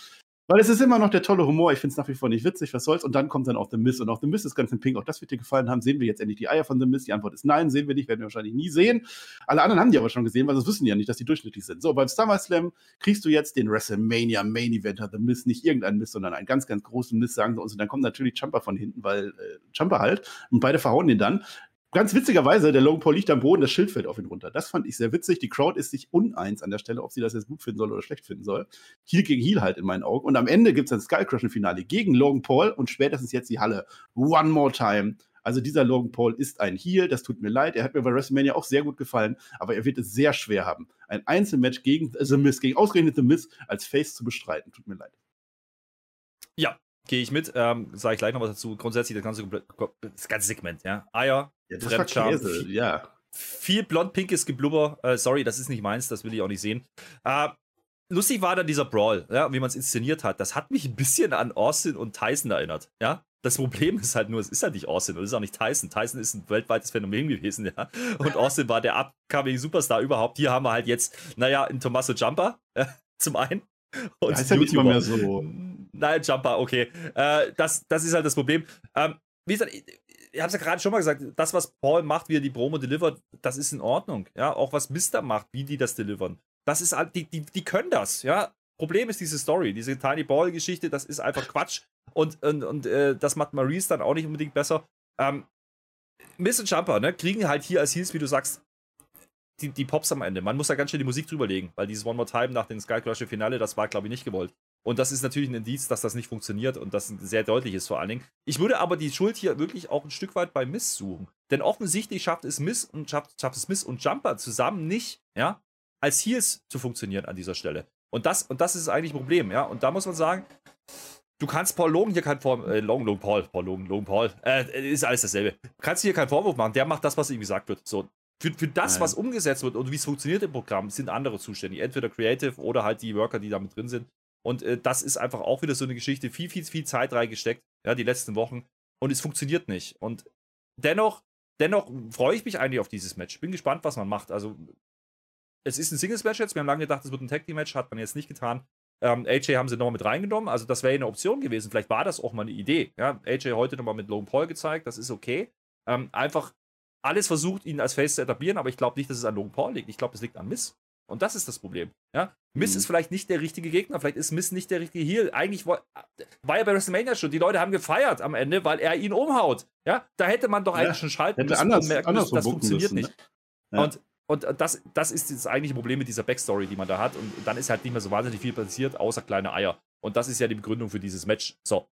Weil es ist immer noch der tolle Humor. Ich finde es nach wie vor nicht witzig, was soll's. Und dann kommt dann auch The Mist. Und auch The Mist ist ganz in Pink. Auch das wird dir gefallen haben. Sehen wir jetzt endlich die Eier von The Mist? Die Antwort ist nein, sehen wir nicht, werden wir wahrscheinlich nie sehen. Alle anderen haben die aber schon gesehen, weil sie wissen ja nicht, dass die durchschnittlich sind. So, beim SummerSlam kriegst du jetzt den WrestleMania Main Eventer The Mist. Nicht irgendein Mist, sondern einen ganz, ganz großen Mist, sagen sie uns. Und dann kommt natürlich Jumper von hinten, weil äh, Jumper halt. Und beide verhauen den dann ganz witzigerweise, der Logan Paul liegt am Boden, das Schild fällt auf ihn runter. Das fand ich sehr witzig. Die Crowd ist sich uneins an der Stelle, ob sie das jetzt gut finden soll oder schlecht finden soll. Heel gegen Heel halt in meinen Augen. Und am Ende gibt es ein Skullcrushing-Finale gegen Logan Paul und spätestens jetzt die Halle. One more time. Also dieser Logan Paul ist ein Heel, das tut mir leid. Er hat mir bei WrestleMania auch sehr gut gefallen, aber er wird es sehr schwer haben, ein Einzelmatch gegen The Miz, gegen ausgerechnet The Miz als Face zu bestreiten. Tut mir leid. Ja, gehe ich mit. Ähm, Sage ich gleich noch was dazu. Grundsätzlich das ganze, das ganze Segment, ja. Eier, ja, ja. Viel blond-pinkes Geblubber. Äh, sorry, das ist nicht meins, das will ich auch nicht sehen. Äh, lustig war dann dieser Brawl, ja, wie man es inszeniert hat. Das hat mich ein bisschen an Austin und Tyson erinnert, ja. Das Problem ist halt nur, es ist halt nicht Austin und es ist auch nicht Tyson. Tyson ist ein weltweites Phänomen gewesen, ja. Und Austin war der upcoming Superstar überhaupt. Hier haben wir halt jetzt, naja, einen Tommaso Jumper, ja, zum einen. Und das ist ja nicht mal mehr so. Nein, Jumper, okay. Äh, das, das ist halt das Problem. Ähm, wie gesagt, ich habe es ja gerade schon mal gesagt, das, was Paul macht, wie er die Promo delivert, das ist in Ordnung. Ja, auch was Mister macht, wie die das delivern. Das ist die, die, die können das, ja. Problem ist diese Story, diese Tiny Ball-Geschichte, das ist einfach Quatsch. Und, und, und äh, das macht Maurice dann auch nicht unbedingt besser. Ähm, Miss und Jumper, ne, kriegen halt hier als Heels, wie du sagst, die, die Pops am Ende. Man muss da ganz schnell die Musik drüberlegen, weil dieses One More Time nach dem Sky Crush Finale, das war, glaube ich, nicht gewollt. Und das ist natürlich ein Indiz, dass das nicht funktioniert und das sehr deutlich ist vor allen Dingen. Ich würde aber die Schuld hier wirklich auch ein Stück weit bei Miss suchen. Denn offensichtlich schafft es Miss und schafft, schafft es Miss und Jumper zusammen nicht, ja, als Heels zu funktionieren an dieser Stelle. Und das, und das ist eigentlich ein Problem, ja. Und da muss man sagen, du kannst Paul Logan hier kein Vorwurf, äh, Logan, Logan Paul, Paul Logan, Logan Paul, äh, ist alles dasselbe. Du kannst hier keinen Vorwurf machen, der macht das, was ihm gesagt wird. So, für, für das, Nein. was umgesetzt wird und wie es funktioniert im Programm, sind andere zuständig. Entweder Creative oder halt die Worker, die damit drin sind. Und äh, das ist einfach auch wieder so eine Geschichte, viel, viel, viel Zeit reingesteckt, ja, die letzten Wochen. Und es funktioniert nicht. Und dennoch, dennoch freue ich mich eigentlich auf dieses Match. Bin gespannt, was man macht. Also, es ist ein Singles-Match jetzt. Wir haben lange gedacht, es wird ein Tag-Team-Match, hat man jetzt nicht getan. Ähm, AJ haben sie nochmal mit reingenommen. Also, das wäre eine Option gewesen. Vielleicht war das auch mal eine Idee. Ja, AJ heute nochmal mit Logan Paul gezeigt, das ist okay. Ähm, einfach alles versucht, ihn als Face zu etablieren, aber ich glaube nicht, dass es an Logan Paul liegt. Ich glaube, es liegt an Miss. Und das ist das Problem. Ja? Miss mhm. ist vielleicht nicht der richtige Gegner, vielleicht ist Miss nicht der richtige Heal. Eigentlich war, ja bei WrestleMania schon. Die Leute haben gefeiert am Ende, weil er ihn umhaut. Ja, da hätte man doch ja, eigentlich schon schalten müssen anders, und merken müssen, das funktioniert müssen, nicht. Ne? Ja. Und, und das, das ist das eigentliche Problem mit dieser Backstory, die man da hat. Und dann ist halt nicht mehr so wahnsinnig viel passiert, außer kleine Eier. Und das ist ja die Begründung für dieses Match. So.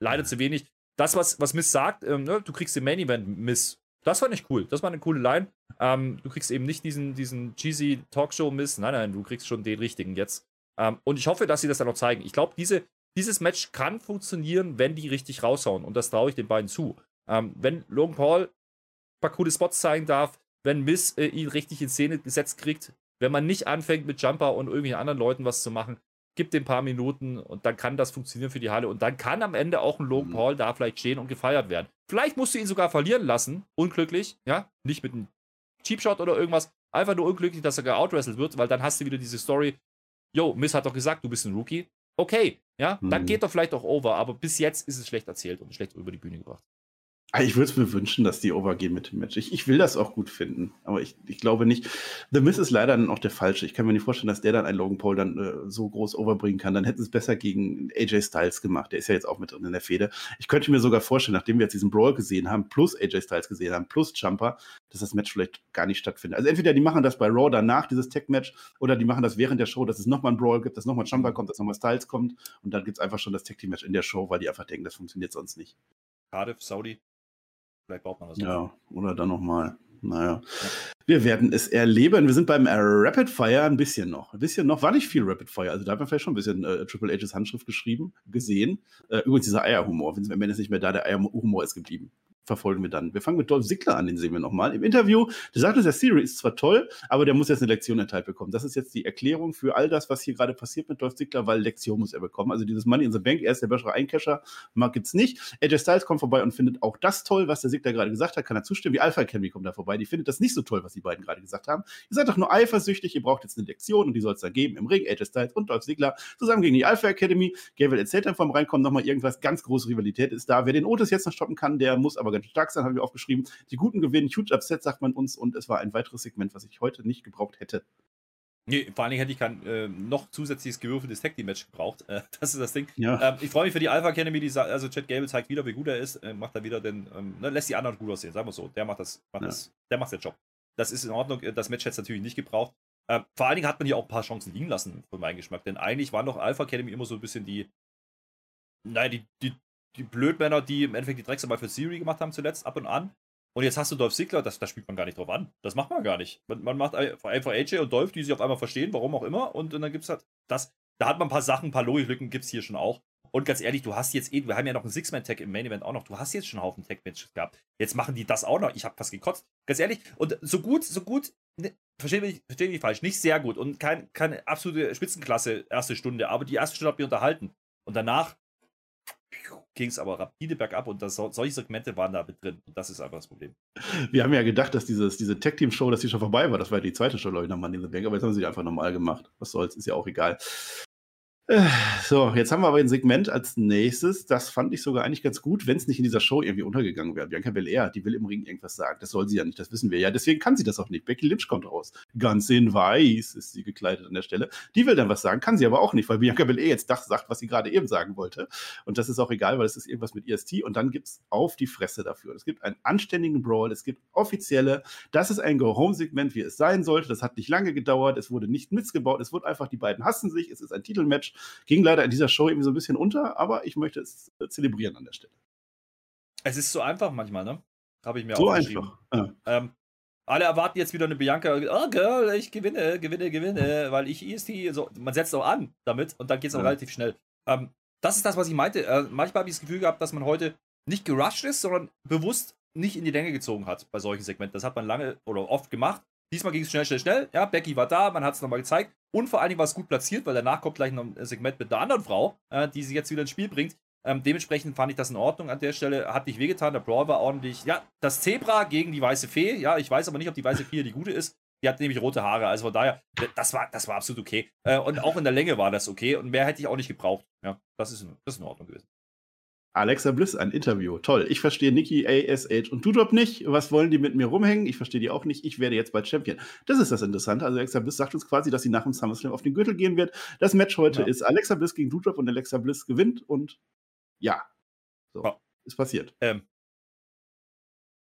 Leider zu wenig. Das, was, was Miss sagt, ähm, ne, du kriegst den Main Event, Miss. Das fand ich cool. Das war eine coole Line. Ähm, du kriegst eben nicht diesen, diesen cheesy Talkshow-Miss. Nein, nein, du kriegst schon den richtigen jetzt. Ähm, und ich hoffe, dass sie das dann noch zeigen. Ich glaube, diese, dieses Match kann funktionieren, wenn die richtig raushauen. Und das traue ich den beiden zu. Ähm, wenn Logan Paul ein paar coole Spots zeigen darf, wenn Miss äh, ihn richtig in Szene gesetzt kriegt, wenn man nicht anfängt mit Jumper und irgendwie anderen Leuten was zu machen, gibt dem ein paar Minuten und dann kann das funktionieren für die Halle und dann kann am Ende auch ein Logan mhm. Paul da vielleicht stehen und gefeiert werden. Vielleicht musst du ihn sogar verlieren lassen, unglücklich, ja, nicht mit einem Cheap Shot oder irgendwas, einfach nur unglücklich, dass er geoutwrestelt wird, weil dann hast du wieder diese Story, yo, Miss hat doch gesagt, du bist ein Rookie. Okay, ja, mhm. dann geht doch vielleicht auch over, aber bis jetzt ist es schlecht erzählt und schlecht über die Bühne gebracht. Ah, ich würde es mir wünschen, dass die overgehen mit dem Match. Ich, ich will das auch gut finden, aber ich, ich glaube nicht. The Miss ist leider dann auch der falsche. Ich kann mir nicht vorstellen, dass der dann einen Logan Paul dann äh, so groß overbringen kann. Dann hätten es besser gegen AJ Styles gemacht. Der ist ja jetzt auch mit drin in der Fehde. Ich könnte mir sogar vorstellen, nachdem wir jetzt diesen Brawl gesehen haben, plus AJ Styles gesehen haben, plus Jumper, dass das Match vielleicht gar nicht stattfindet. Also entweder die machen das bei Raw danach, dieses Tech-Match, oder die machen das während der Show, dass es nochmal ein Brawl gibt, dass nochmal Jumper kommt, dass nochmal Styles kommt und dann gibt es einfach schon das Tech-Team-Match in der Show, weil die einfach denken, das funktioniert sonst nicht. Cardiff, Saudi, Vielleicht braucht man das. Ja, oder dann nochmal. Naja. Ja. Wir werden es erleben. Wir sind beim Rapid Fire ein bisschen noch. Ein bisschen noch. War nicht viel Rapid Fire. Also da hat man vielleicht schon ein bisschen äh, Triple H's Handschrift geschrieben, gesehen. Äh, übrigens dieser Eierhumor. Wenn es nicht mehr da, der Eierhumor ist geblieben verfolgen wir dann. Wir fangen mit Dolph Ziggler an, den sehen wir nochmal. Im Interview, der sagt, der Siri ist zwar toll, aber der muss jetzt eine Lektion erteilt bekommen. Das ist jetzt die Erklärung für all das, was hier gerade passiert mit Dolph Ziggler, weil Lektion muss er bekommen. Also dieses Money in the Bank, er ist der bessere Eincasher, mag gibt's nicht. AJ Styles kommt vorbei und findet auch das toll, was der Ziggler gerade gesagt hat, kann er zustimmen. Die Alpha Academy kommt da vorbei, die findet das nicht so toll, was die beiden gerade gesagt haben. Ihr seid doch nur eifersüchtig, ihr braucht jetzt eine Lektion und die soll es da geben im Ring. AJ Styles und Dolph Ziggler zusammen gegen die Alpha Academy. Gabriel erzählt dann vom Reinkommen nochmal irgendwas, ganz große Rivalität ist da. Wer den Otis jetzt noch stoppen kann, der muss aber ganz stark sein, haben wir aufgeschrieben. Die Guten gewinnen, huge Upset, sagt man uns. Und es war ein weiteres Segment, was ich heute nicht gebraucht hätte. Nee, vor allen Dingen hätte ich kein äh, noch zusätzliches gewürfeltes Tag Match gebraucht. Äh, das ist das Ding. Ja. Ähm, ich freue mich für die Alpha Academy, die also Chad Gable zeigt wieder, wie gut er ist, äh, macht er wieder den, ähm, ne, lässt die anderen gut aussehen, sagen wir so. Der macht das, macht ja. das, der macht den Job. Das ist in Ordnung. Das Match hätte es natürlich nicht gebraucht. Ähm, vor allen Dingen hat man hier auch ein paar Chancen liegen lassen, für meinen Geschmack. Denn eigentlich waren doch Alpha Academy immer so ein bisschen die, naja, die, die, die Blödmänner, die im Endeffekt die Drecksarbeit für Siri gemacht haben zuletzt, ab und an. Und jetzt hast du Dolph Ziggler, das, das spielt man gar nicht drauf an. Das macht man gar nicht. Man, man macht einfach AJ und Dolph, die sich auf einmal verstehen, warum auch immer. Und, und dann gibt es halt das. Da hat man ein paar Sachen, ein paar Logiklücken gibt es hier schon auch. Und ganz ehrlich, du hast jetzt eh, wir haben ja noch einen Six-Man-Tag im Main-Event auch noch. Du hast jetzt schon einen Haufen Tag-Matches gehabt. Jetzt machen die das auch noch. Ich habe fast gekotzt. Ganz ehrlich. Und so gut, so gut, ne, verstehe mich, versteh mich falsch, nicht sehr gut und kein, keine absolute Spitzenklasse erste Stunde. Aber die erste Stunde hat mich unterhalten. Und danach ging es aber rapide bergab und das, solche Segmente waren da mit drin. Und das ist einfach das Problem. Wir haben ja gedacht, dass dieses, diese Tech-Team-Show, dass die schon vorbei war. Das war ja die zweite Show, glaube ich, Money in the Bank. Aber jetzt haben sie die einfach normal gemacht. Was soll's, ist ja auch egal. So, jetzt haben wir aber ein Segment als nächstes. Das fand ich sogar eigentlich ganz gut, wenn es nicht in dieser Show irgendwie untergegangen wäre. Bianca Belair, die will im Ring irgendwas sagen. Das soll sie ja nicht, das wissen wir ja. Deswegen kann sie das auch nicht. Becky Lynch kommt raus. Ganz in weiß ist sie gekleidet an der Stelle. Die will dann was sagen, kann sie aber auch nicht, weil Bianca Belair jetzt das sagt, was sie gerade eben sagen wollte. Und das ist auch egal, weil es ist irgendwas mit EST. Und dann gibt es auf die Fresse dafür. Es gibt einen anständigen Brawl, es gibt offizielle. Das ist ein Go-Home-Segment, wie es sein sollte. Das hat nicht lange gedauert. Es wurde nicht missgebaut. Es wurde einfach, die beiden hassen sich. Es ist ein Titelmatch. Ging leider in dieser Show irgendwie so ein bisschen unter, aber ich möchte es äh, zelebrieren an der Stelle. Es ist so einfach manchmal, ne? Habe ich mir so auch einfach. Ja. Ähm, alle erwarten jetzt wieder eine Bianca. Oh, Girl, ich gewinne, gewinne, gewinne, weil ich EST. So, man setzt auch an damit und dann geht es auch ja. relativ schnell. Ähm, das ist das, was ich meinte. Äh, manchmal habe ich das Gefühl gehabt, dass man heute nicht gerusht ist, sondern bewusst nicht in die Länge gezogen hat bei solchen Segmenten. Das hat man lange oder oft gemacht. Diesmal ging es schnell, schnell, schnell. Ja, Becky war da, man hat es nochmal gezeigt. Und vor allen Dingen war es gut platziert, weil danach kommt gleich noch ein Segment mit einer anderen Frau, äh, die sie jetzt wieder ins Spiel bringt. Ähm, dementsprechend fand ich das in Ordnung an der Stelle. Hat nicht wehgetan, der Brawl war ordentlich. Ja, das Zebra gegen die weiße Fee. Ja, ich weiß aber nicht, ob die weiße Fee die gute ist. Die hat nämlich rote Haare. Also von daher, das war, das war absolut okay. Äh, und auch in der Länge war das okay. Und mehr hätte ich auch nicht gebraucht. Ja, das ist, das ist in Ordnung gewesen. Alexa Bliss, ein Interview. Toll. Ich verstehe Nikki, ASH und Dudrop nicht. Was wollen die mit mir rumhängen? Ich verstehe die auch nicht. Ich werde jetzt bald Champion. Das ist das Interessante. Also Alexa Bliss sagt uns quasi, dass sie nach dem SummerSlam auf den Gürtel gehen wird. Das Match heute ja. ist Alexa Bliss gegen Dudrop und Alexa Bliss gewinnt und ja. So. Ja. Ist passiert. Ähm,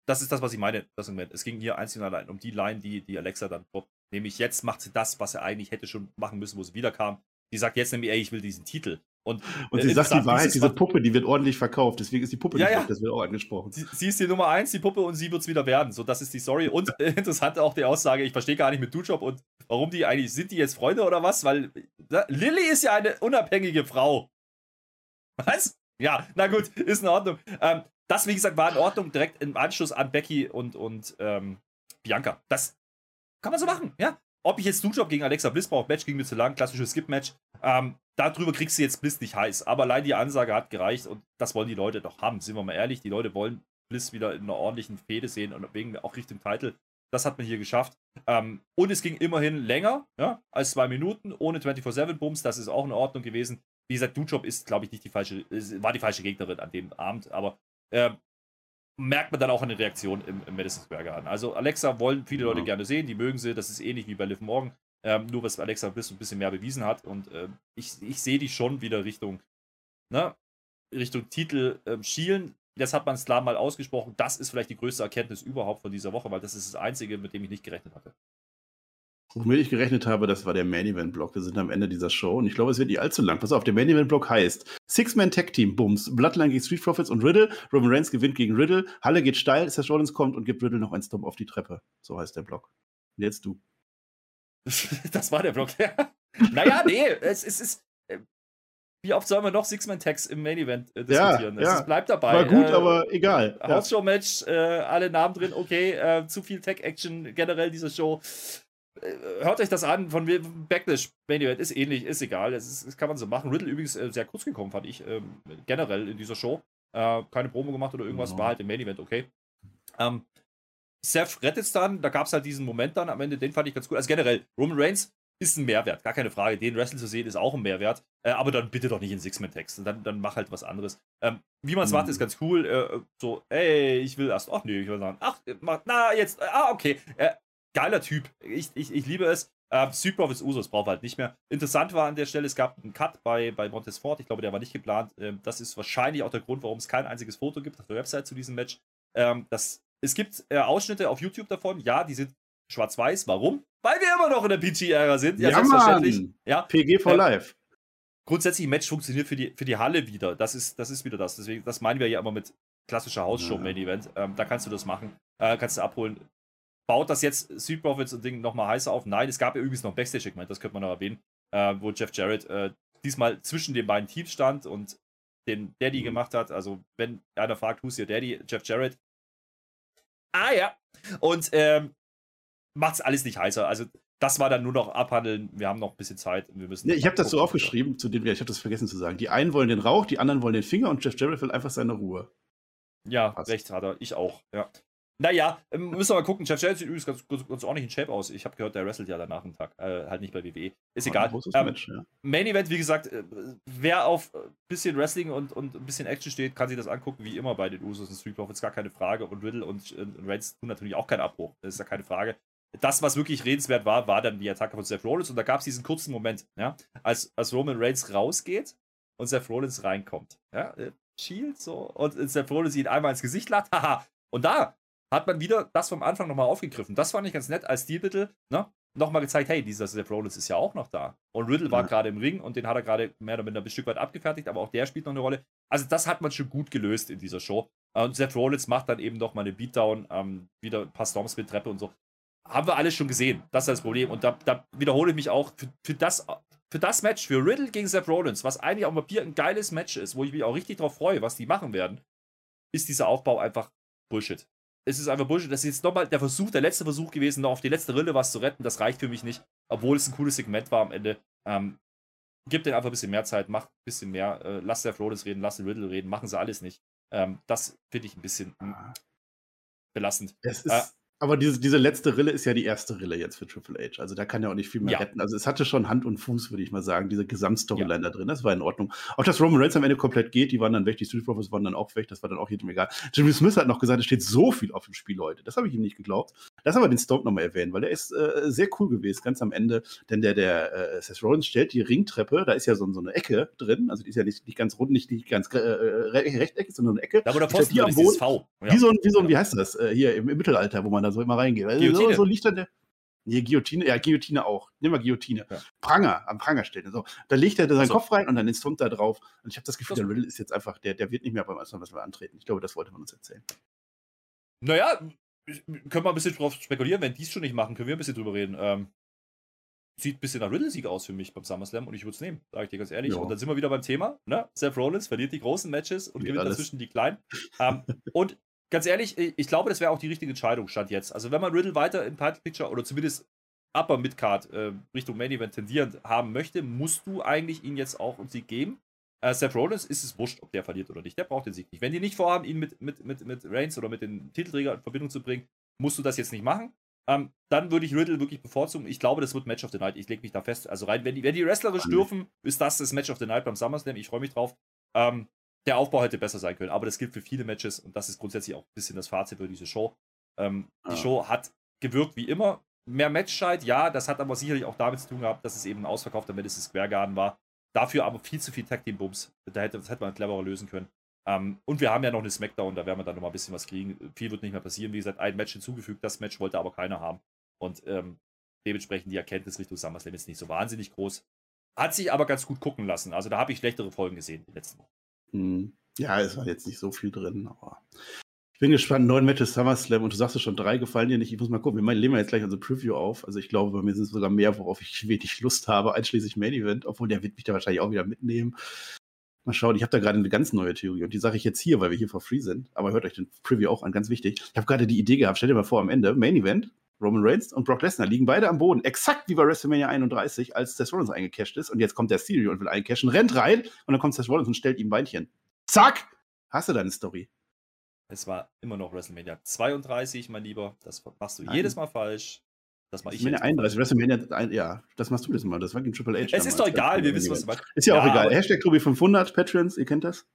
das ist das, was ich meine. Es ging hier einzig und allein um die Line, die, die Alexa dann droppt. Nämlich jetzt macht sie das, was er eigentlich hätte schon machen müssen, wo sie wiederkam. Die sagt jetzt nämlich, ey, ich will diesen Titel. Und, und sie äh, sagt die Wahrheit, diese Puppe, die wird ordentlich verkauft, deswegen ist die Puppe ja, nicht ja. das wird auch angesprochen. Sie, sie, ist die Nummer eins, die Puppe, und sie wird es wieder werden. So, das ist die Story. Und interessant auch die Aussage, ich verstehe gar nicht mit Dujob und warum die eigentlich, sind die jetzt Freunde oder was? Weil äh, Lilly ist ja eine unabhängige Frau. Was? Ja, na gut, ist in Ordnung. Ähm, das, wie gesagt, war in Ordnung, direkt im Anschluss an Becky und, und ähm, Bianca. Das kann man so machen, ja. Ob ich jetzt Dujob gegen Alexa Bliss brauche, Match ging mir zu lang, klassisches Skip-Match. Ähm, darüber kriegst du jetzt Bliss nicht heiß. Aber allein die Ansage hat gereicht und das wollen die Leute doch haben. Sind wir mal ehrlich, die Leute wollen Bliss wieder in einer ordentlichen Fehde sehen und wegen auch Richtung Titel. Das hat man hier geschafft. Ähm, und es ging immerhin länger ja, als zwei Minuten, ohne 24-7-Bums. Das ist auch in Ordnung gewesen. Wie gesagt, Dujob ist, glaube ich, nicht die falsche, war die falsche Gegnerin an dem Abend, aber äh, merkt man dann auch eine Reaktion im, im Madison Square Garden. Also Alexa wollen viele Leute ja. gerne sehen, die mögen sie, das ist ähnlich wie bei Liv Morgan, ähm, nur was Alexa ein bisschen, ein bisschen mehr bewiesen hat und äh, ich, ich sehe die schon wieder Richtung, ne, Richtung Titel äh, schielen. Das hat man klar mal ausgesprochen. Das ist vielleicht die größte Erkenntnis überhaupt von dieser Woche, weil das ist das Einzige, mit dem ich nicht gerechnet hatte. Womit ich gerechnet habe, das war der Main Event Block. Wir sind am Ende dieser Show und ich glaube, es wird nicht allzu lang. Pass auf, der Main Event Block heißt Six-Man Tag Team, Bums, Bloodline gegen Street Profits und Riddle. Roman Reigns gewinnt gegen Riddle. Halle geht steil, Seth Rollins kommt und gibt Riddle noch einen Stomp auf die Treppe. So heißt der Block. Und jetzt du. das war der Block, ja. naja, nee, es, es ist. Äh, wie oft sollen wir noch Six-Man-Tags im Main-Event äh, diskutieren? Ja, ja. Es bleibt dabei. War gut, äh, aber egal. House-Show-Match, äh, alle Namen drin, okay, äh, zu viel Tag-Action generell diese Show. Äh, hört euch das an, von Backlash Main Event ist ähnlich, ist egal, das, ist, das kann man so machen. Riddle übrigens äh, sehr kurz gekommen, fand ich, ähm, generell in dieser Show. Äh, keine Promo gemacht oder irgendwas, mhm. war halt im Main Event okay. Ähm, Seth rettet es dann, da gab es halt diesen Moment dann am Ende, den fand ich ganz gut. Also generell, Roman Reigns ist ein Mehrwert, gar keine Frage. Den Wrestling zu sehen ist auch ein Mehrwert, äh, aber dann bitte doch nicht in Six-Man-Text. Dann, dann mach halt was anderes. Ähm, wie man es mhm. macht, ist ganz cool. Äh, so, ey, ich will erst, ach nee, ich will sagen, ach, mach, na, jetzt, ah, okay. Äh, geiler Typ. Ich, ich, ich liebe es. Äh, Street Profits Usos braucht halt nicht mehr. Interessant war an der Stelle, es gab einen Cut bei, bei Montesfort. Ich glaube, der war nicht geplant. Ähm, das ist wahrscheinlich auch der Grund, warum es kein einziges Foto gibt auf der Website zu diesem Match. Ähm, das, es gibt äh, Ausschnitte auf YouTube davon. Ja, die sind schwarz-weiß. Warum? Weil wir immer noch in der PG-Ära sind. Ja, ja selbstverständlich. Ja, PG for äh, Life. Grundsätzlich, Match funktioniert für die, für die Halle wieder. Das ist, das ist wieder das. Deswegen, das meinen wir ja immer mit klassischer Hausshow-Main-Event. Ähm, da kannst du das machen. Äh, kannst du abholen baut das jetzt Street Profits und Ding nochmal heißer auf? Nein, es gab ja übrigens noch Backstage-Segment, das könnte man noch erwähnen, äh, wo Jeff Jarrett äh, diesmal zwischen den beiden Teams stand und den Daddy mhm. gemacht hat. Also, wenn einer fragt, who's your Daddy? Jeff Jarrett. Ah ja. Und ähm, macht's alles nicht heißer. Also, das war dann nur noch abhandeln. Wir haben noch ein bisschen Zeit. Wir müssen nee, ich habe das so aufgeschrieben, zu dem, ich habe das vergessen zu sagen. Die einen wollen den Rauch, die anderen wollen den Finger und Jeff Jarrett will einfach seine Ruhe. Ja, Passt. recht hat er. Ich auch. Ja. Naja, ähm, müssen wir mal gucken. Jeff Jarrett sieht übrigens ganz, ganz, ganz ordentlich in Shape aus. Ich habe gehört, der wrestelt ja danach einen Tag. Äh, halt nicht bei WWE. Ist egal. Ähm, Match, ja. Main Event, wie gesagt, äh, wer auf ein bisschen Wrestling und, und ein bisschen Action steht, kann sich das angucken, wie immer bei den Usos und Street Profits, gar keine Frage. Und Riddle und, und Reigns tun natürlich auch keinen Abbruch. Das ist ja keine Frage. Das, was wirklich redenswert war, war dann die Attacke von Seth Rollins. Und da gab es diesen kurzen Moment, ja, als, als Roman Reigns rausgeht und Seth Rollins reinkommt. Ja, äh, Shield so. Und Seth Rollins ihn einmal ins Gesicht lacht. Haha. Und da hat man wieder das vom Anfang nochmal aufgegriffen. Das fand ich ganz nett als Stilmittel, ne? Nochmal gezeigt, hey, dieser Seth Rollins ist ja auch noch da. Und Riddle war ja. gerade im Ring und den hat er gerade mehr oder minder ein Stück weit abgefertigt, aber auch der spielt noch eine Rolle. Also, das hat man schon gut gelöst in dieser Show. Und Seth Rollins macht dann eben noch mal eine Beatdown, ähm, wieder ein paar Storms mit Treppe und so. Haben wir alles schon gesehen. Das ist das Problem. Und da, da wiederhole ich mich auch für, für, das, für das Match, für Riddle gegen Seth Rollins, was eigentlich auf dem Papier ein geiles Match ist, wo ich mich auch richtig drauf freue, was die machen werden, ist dieser Aufbau einfach Bullshit es ist einfach Bullshit. Das ist jetzt nochmal der Versuch, der letzte Versuch gewesen, noch auf die letzte Rille was zu retten. Das reicht für mich nicht, obwohl es ein cooles Segment war am Ende. Ähm, gib denen einfach ein bisschen mehr Zeit, mach ein bisschen mehr, äh, lass der Flores reden, lass den Riddle reden, machen sie alles nicht. Ähm, das finde ich ein bisschen mh, hm, belastend. Es ist, äh, aber diese, diese letzte Rille ist ja die erste Rille jetzt für Triple H. Also da kann er auch nicht viel mehr ja. retten. Also es hatte schon Hand und Fuß, würde ich mal sagen, diese Gesamtstoryline ja. da drin. Das war in Ordnung. Auch dass Roman Reigns am Ende komplett geht, die waren dann weg, die Street Profits waren dann auch weg, das war dann auch jedem egal. Jimmy Smith hat noch gesagt, es steht so viel auf dem Spiel, Leute. Das habe ich ihm nicht geglaubt. Lass aber den Stomp nochmal erwähnen, weil der ist äh, sehr cool gewesen, ganz am Ende. Denn der, der äh, Seth Rollins stellt die Ringtreppe, da ist ja so, so eine Ecke drin, also die ist ja nicht, nicht ganz rund, nicht, nicht ganz äh, rechteckig, sondern eine Ecke. Da wo der Posten am Boden, V. Ja. Wie so ein, wie so ein, wie heißt das, äh, hier im, im Mittelalter, wo man da so immer reingeht. Also Guillotine. So, so liegt dann der. Nee, Guillotine, ja, Guillotine auch. Nimm mal Guillotine. Ja. Pranger, am Pranger stellen. So, da legt er seinen also. Kopf rein und dann den Stunt da drauf. Und ich habe das Gefühl, der Riddle ist jetzt einfach, der, der wird nicht mehr beim ersten was wir antreten. Ich glaube, das wollte man uns erzählen. Naja, können wir ein bisschen drauf spekulieren. Wenn die es schon nicht machen, können wir ein bisschen drüber reden. Ähm, sieht ein bisschen nach Riddle-Sieg aus für mich beim SummerSlam und ich würde es nehmen, sage ich dir ganz ehrlich. Ja. Und dann sind wir wieder beim Thema. Ne? Seth Rollins verliert die großen Matches und Wie gewinnt alles. dazwischen die kleinen. ähm, und ganz ehrlich, ich, glaube, das wäre auch die richtige Entscheidung, stand jetzt. Also, wenn man Riddle weiter im Title Picture oder zumindest Upper Midcard äh, Richtung Main Event tendierend haben möchte, musst du eigentlich ihn jetzt auch einen Sieg geben. Äh, Seth Rollins ist es wurscht, ob der verliert oder nicht. Der braucht den Sieg nicht. Wenn die nicht vorhaben, ihn mit, mit, mit, mit Reigns oder mit den Titelträger in Verbindung zu bringen, musst du das jetzt nicht machen. Ähm, dann würde ich Riddle wirklich bevorzugen. Ich glaube, das wird Match of the Night. Ich lege mich da fest. Also rein, wenn die, wenn die wrestlerisch dürfen, ist das das Match of the Night beim SummerSlam. Ich freue mich drauf. Ähm, der Aufbau hätte besser sein können, aber das gilt für viele Matches und das ist grundsätzlich auch ein bisschen das Fazit für diese Show. Ähm, die Ah. Show hat gewirkt wie immer. Mehr Matchzeit, ja, das hat aber sicherlich auch damit zu tun gehabt, dass es eben ein ausverkaufter Madison Square Garden war. Dafür aber viel zu viel Tag Team Bums. Da hätte, das hätte man cleverer lösen können. Ähm, und wir haben ja noch eine Smackdown, da werden wir dann noch mal ein bisschen was kriegen. Viel wird nicht mehr passieren. Wie gesagt, ein Match hinzugefügt, das Match wollte aber keiner haben. Und ähm, dementsprechend die Erkenntnis Richtung SummerSlam ist nicht so wahnsinnig groß. Hat sich aber ganz gut gucken lassen. Also da habe ich schlechtere Folgen gesehen die letzten Wochen. Hm. Ja, es war jetzt nicht so viel drin, aber ich bin gespannt. Neun Matches SummerSlam und du sagst es schon, drei gefallen dir nicht. Ich muss mal gucken. Wir legen jetzt gleich unsere Preview auf. Also ich glaube, bei mir sind es sogar mehr, worauf ich wenig Lust habe, einschließlich Main Event, obwohl der wird mich da wahrscheinlich auch wieder mitnehmen. Mal schauen, ich habe da gerade eine ganz neue Theorie und die sage ich jetzt hier, weil wir hier for free sind. Aber hört euch den Preview auch an, ganz wichtig. Ich habe gerade die Idee gehabt, stell dir mal vor, am Ende, Main Event, Roman Reigns und Brock Lesnar liegen beide am Boden, exakt wie bei WrestleMania 31, als Seth Rollins eingecasht ist. Und jetzt kommt der Stereo und will eincashen, rennt rein und dann kommt Seth Rollins und stellt ihm Beinchen. Zack! Hast du deine Story? Es war immer noch WrestleMania 32, mein Lieber. Das machst du Nein. jedes Mal falsch. Das mache ich WrestleMania jedes Mal 31, WrestleMania, ein- ja, das machst du das mal. Das war gegen Triple H. Es damals. ist doch egal, wir wissen, was du meinst. Ist ja auch Ja, egal. aber- Hashtag Tobi500, Patrons, ihr kennt das.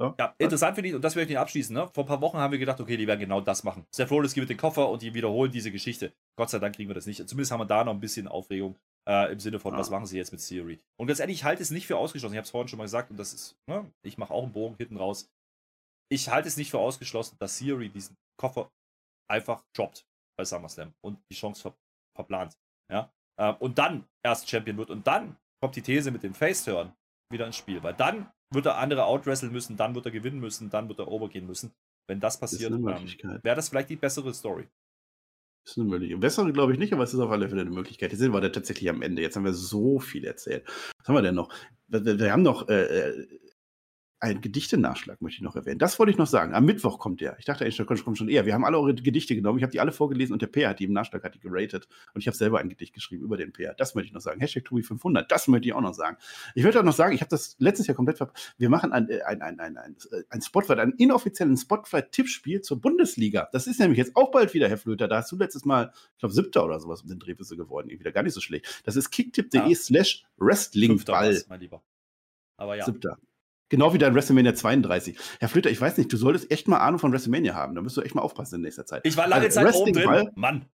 So. Ja, interessant finde ich, und das möchte ich nicht abschließen, ne? Vor ein paar Wochen haben wir gedacht, okay, die werden genau das machen. Seth Rollins gibt den Koffer und die wiederholen diese Geschichte. Gott sei Dank kriegen wir das nicht. Zumindest haben wir da noch ein bisschen Aufregung äh, im Sinne von, Ja. was machen sie jetzt mit Theory? Und ganz ehrlich, ich halte es nicht für ausgeschlossen. Ich habe es vorhin schon mal gesagt und das ist, ne? Ich mache auch einen Bogen hinten raus. Ich halte es nicht für ausgeschlossen, dass Theory diesen Koffer einfach droppt bei SummerSlam und die Chance ver verplant. Ja? Äh, und dann erst Champion wird und dann kommt die These mit dem Face-Turn wieder ins Spiel, weil dann wird er andere outwresteln müssen, dann wird er gewinnen müssen, dann wird er overgehen müssen. Wenn das passiert, ähm, wäre das vielleicht die bessere Story. Das ist eine Möglichkeit. Bessere glaube ich nicht, aber es ist auf alle Fälle eine Möglichkeit. Jetzt sind wir da tatsächlich am Ende. Jetzt haben wir so viel erzählt. Was haben wir denn noch? Wir, wir- wir haben noch äh, äh, einen Gedichte-Nachschlag, möchte ich noch erwähnen. Das wollte ich noch sagen. Am Mittwoch kommt der. Ich dachte eigentlich, kommt schon eher. Wir haben alle eure Gedichte genommen. Ich habe die alle vorgelesen und der Peer hat die im Nachschlag hat die geratet. Und ich habe selber ein Gedicht geschrieben über den Peer. Das möchte ich noch sagen. Hashtag Tobi500. Das möchte ich auch noch sagen. Ich möchte auch noch sagen, ich habe das letztes Jahr komplett ver Wir machen ein, äh, ein, ein, ein, ein, ein Spotlight, einen inoffiziellen Spotlight-Tippspiel zur Bundesliga. Das ist nämlich jetzt auch bald wieder, Herr Flöter. Da hast du letztes Mal, ich glaube, siebter oder sowas um den Dreh bist du geworden. Irgendwie wieder gar nicht so schlecht. Das ist kicktipp.de slash Fünfter Wrestlingball. war's, mein Lieber. Aber ja, Siebter. Genau wie dein WrestleMania 32. Herr Flöter, ich weiß nicht, du solltest echt mal Ahnung von WrestleMania haben. Da musst du echt mal aufpassen in nächster Zeit. ich war lange Also, Zeit oben drin. Mann,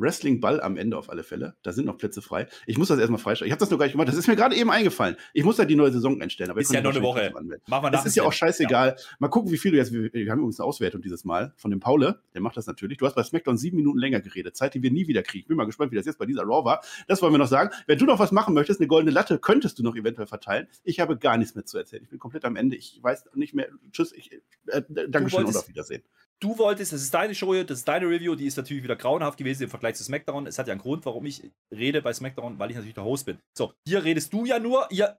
Wrestling-Ball am Ende auf alle Fälle. Da sind noch Plätze frei. Ich muss das erstmal freischalten. Ich habe das noch gar nicht gemacht. Das ist mir gerade eben eingefallen. Ich muss da die neue Saison einstellen. Aber Ist ich ja noch eine Woche. machen wir Das ist ja auch scheißegal. Mal gucken, wie viel du jetzt. Wir, haben übrigens eine Auswertung dieses Mal von dem Paule. Der macht das natürlich. Du hast bei SmackDown sieben Minuten länger geredet. Zeit, die wir nie wieder kriegen. Bin mal gespannt, wie das jetzt bei dieser Raw war. Das wollen wir noch sagen. Wenn du noch was machen möchtest, eine goldene Latte könntest du noch eventuell verteilen. Ich habe gar nichts mehr zu erzählen. Ich bin komplett am Ende. Ich weiß nicht mehr. Tschüss. Ich, äh, Dankeschön und auf Wiedersehen. Du wolltest, das ist deine Show hier, das ist deine Review, die ist natürlich wieder grauenhaft gewesen im Vergleich zu SmackDown. Es hat ja einen Grund, warum ich rede bei SmackDown, weil ich natürlich der Host bin. So, hier redest du ja nur, hier,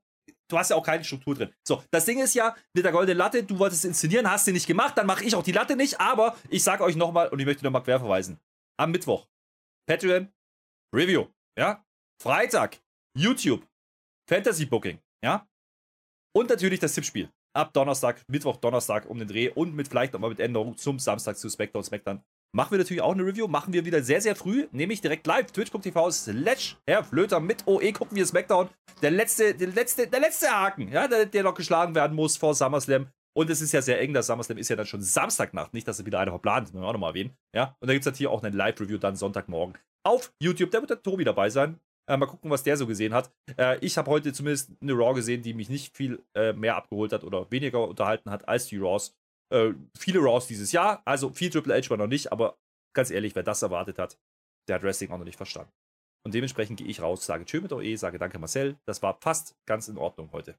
du hast ja auch keine Struktur drin. So, das Ding ist ja, mit der goldenen Latte, du wolltest inszenieren, hast sie nicht gemacht, dann mache ich auch die Latte nicht, aber ich sage euch nochmal, und ich möchte nochmal quer verweisen, am Mittwoch, Patreon, Review, ja, Freitag, YouTube, Fantasy Booking, ja, und natürlich das Tippspiel. Ab Donnerstag, Mittwoch, Donnerstag um den Dreh und mit vielleicht nochmal mit Änderung zum Samstag zu SmackDown, SmackDown. Machen wir natürlich auch eine Review, machen wir wieder sehr, sehr früh, nämlich direkt live, twitch.tv slash Herr Flöter mit OE, gucken wir SmackDown. Der letzte, der letzte, der letzte Haken, ja, der, der noch geschlagen werden muss vor SummerSlam. Und es ist ja sehr eng, das SummerSlam ist ja dann schon Samstagnacht, nicht, dass er wieder einer verplant, müssen wir auch nochmal erwähnen. Ja, und da gibt es natürlich auch eine Live-Review dann Sonntagmorgen auf YouTube. Da wird der Tobi dabei sein. Äh, mal gucken, was der so gesehen hat. Äh, ich habe heute zumindest eine Raw gesehen, die mich nicht viel äh, mehr abgeholt hat oder weniger unterhalten hat als die Raws. Äh, viele Raws dieses Jahr, also viel Triple H war noch nicht, aber ganz ehrlich, wer das erwartet hat, der hat Wrestling auch noch nicht verstanden. Und dementsprechend gehe ich raus, sage Tschö mit OE, sage Danke Marcel. Das war fast ganz in Ordnung heute.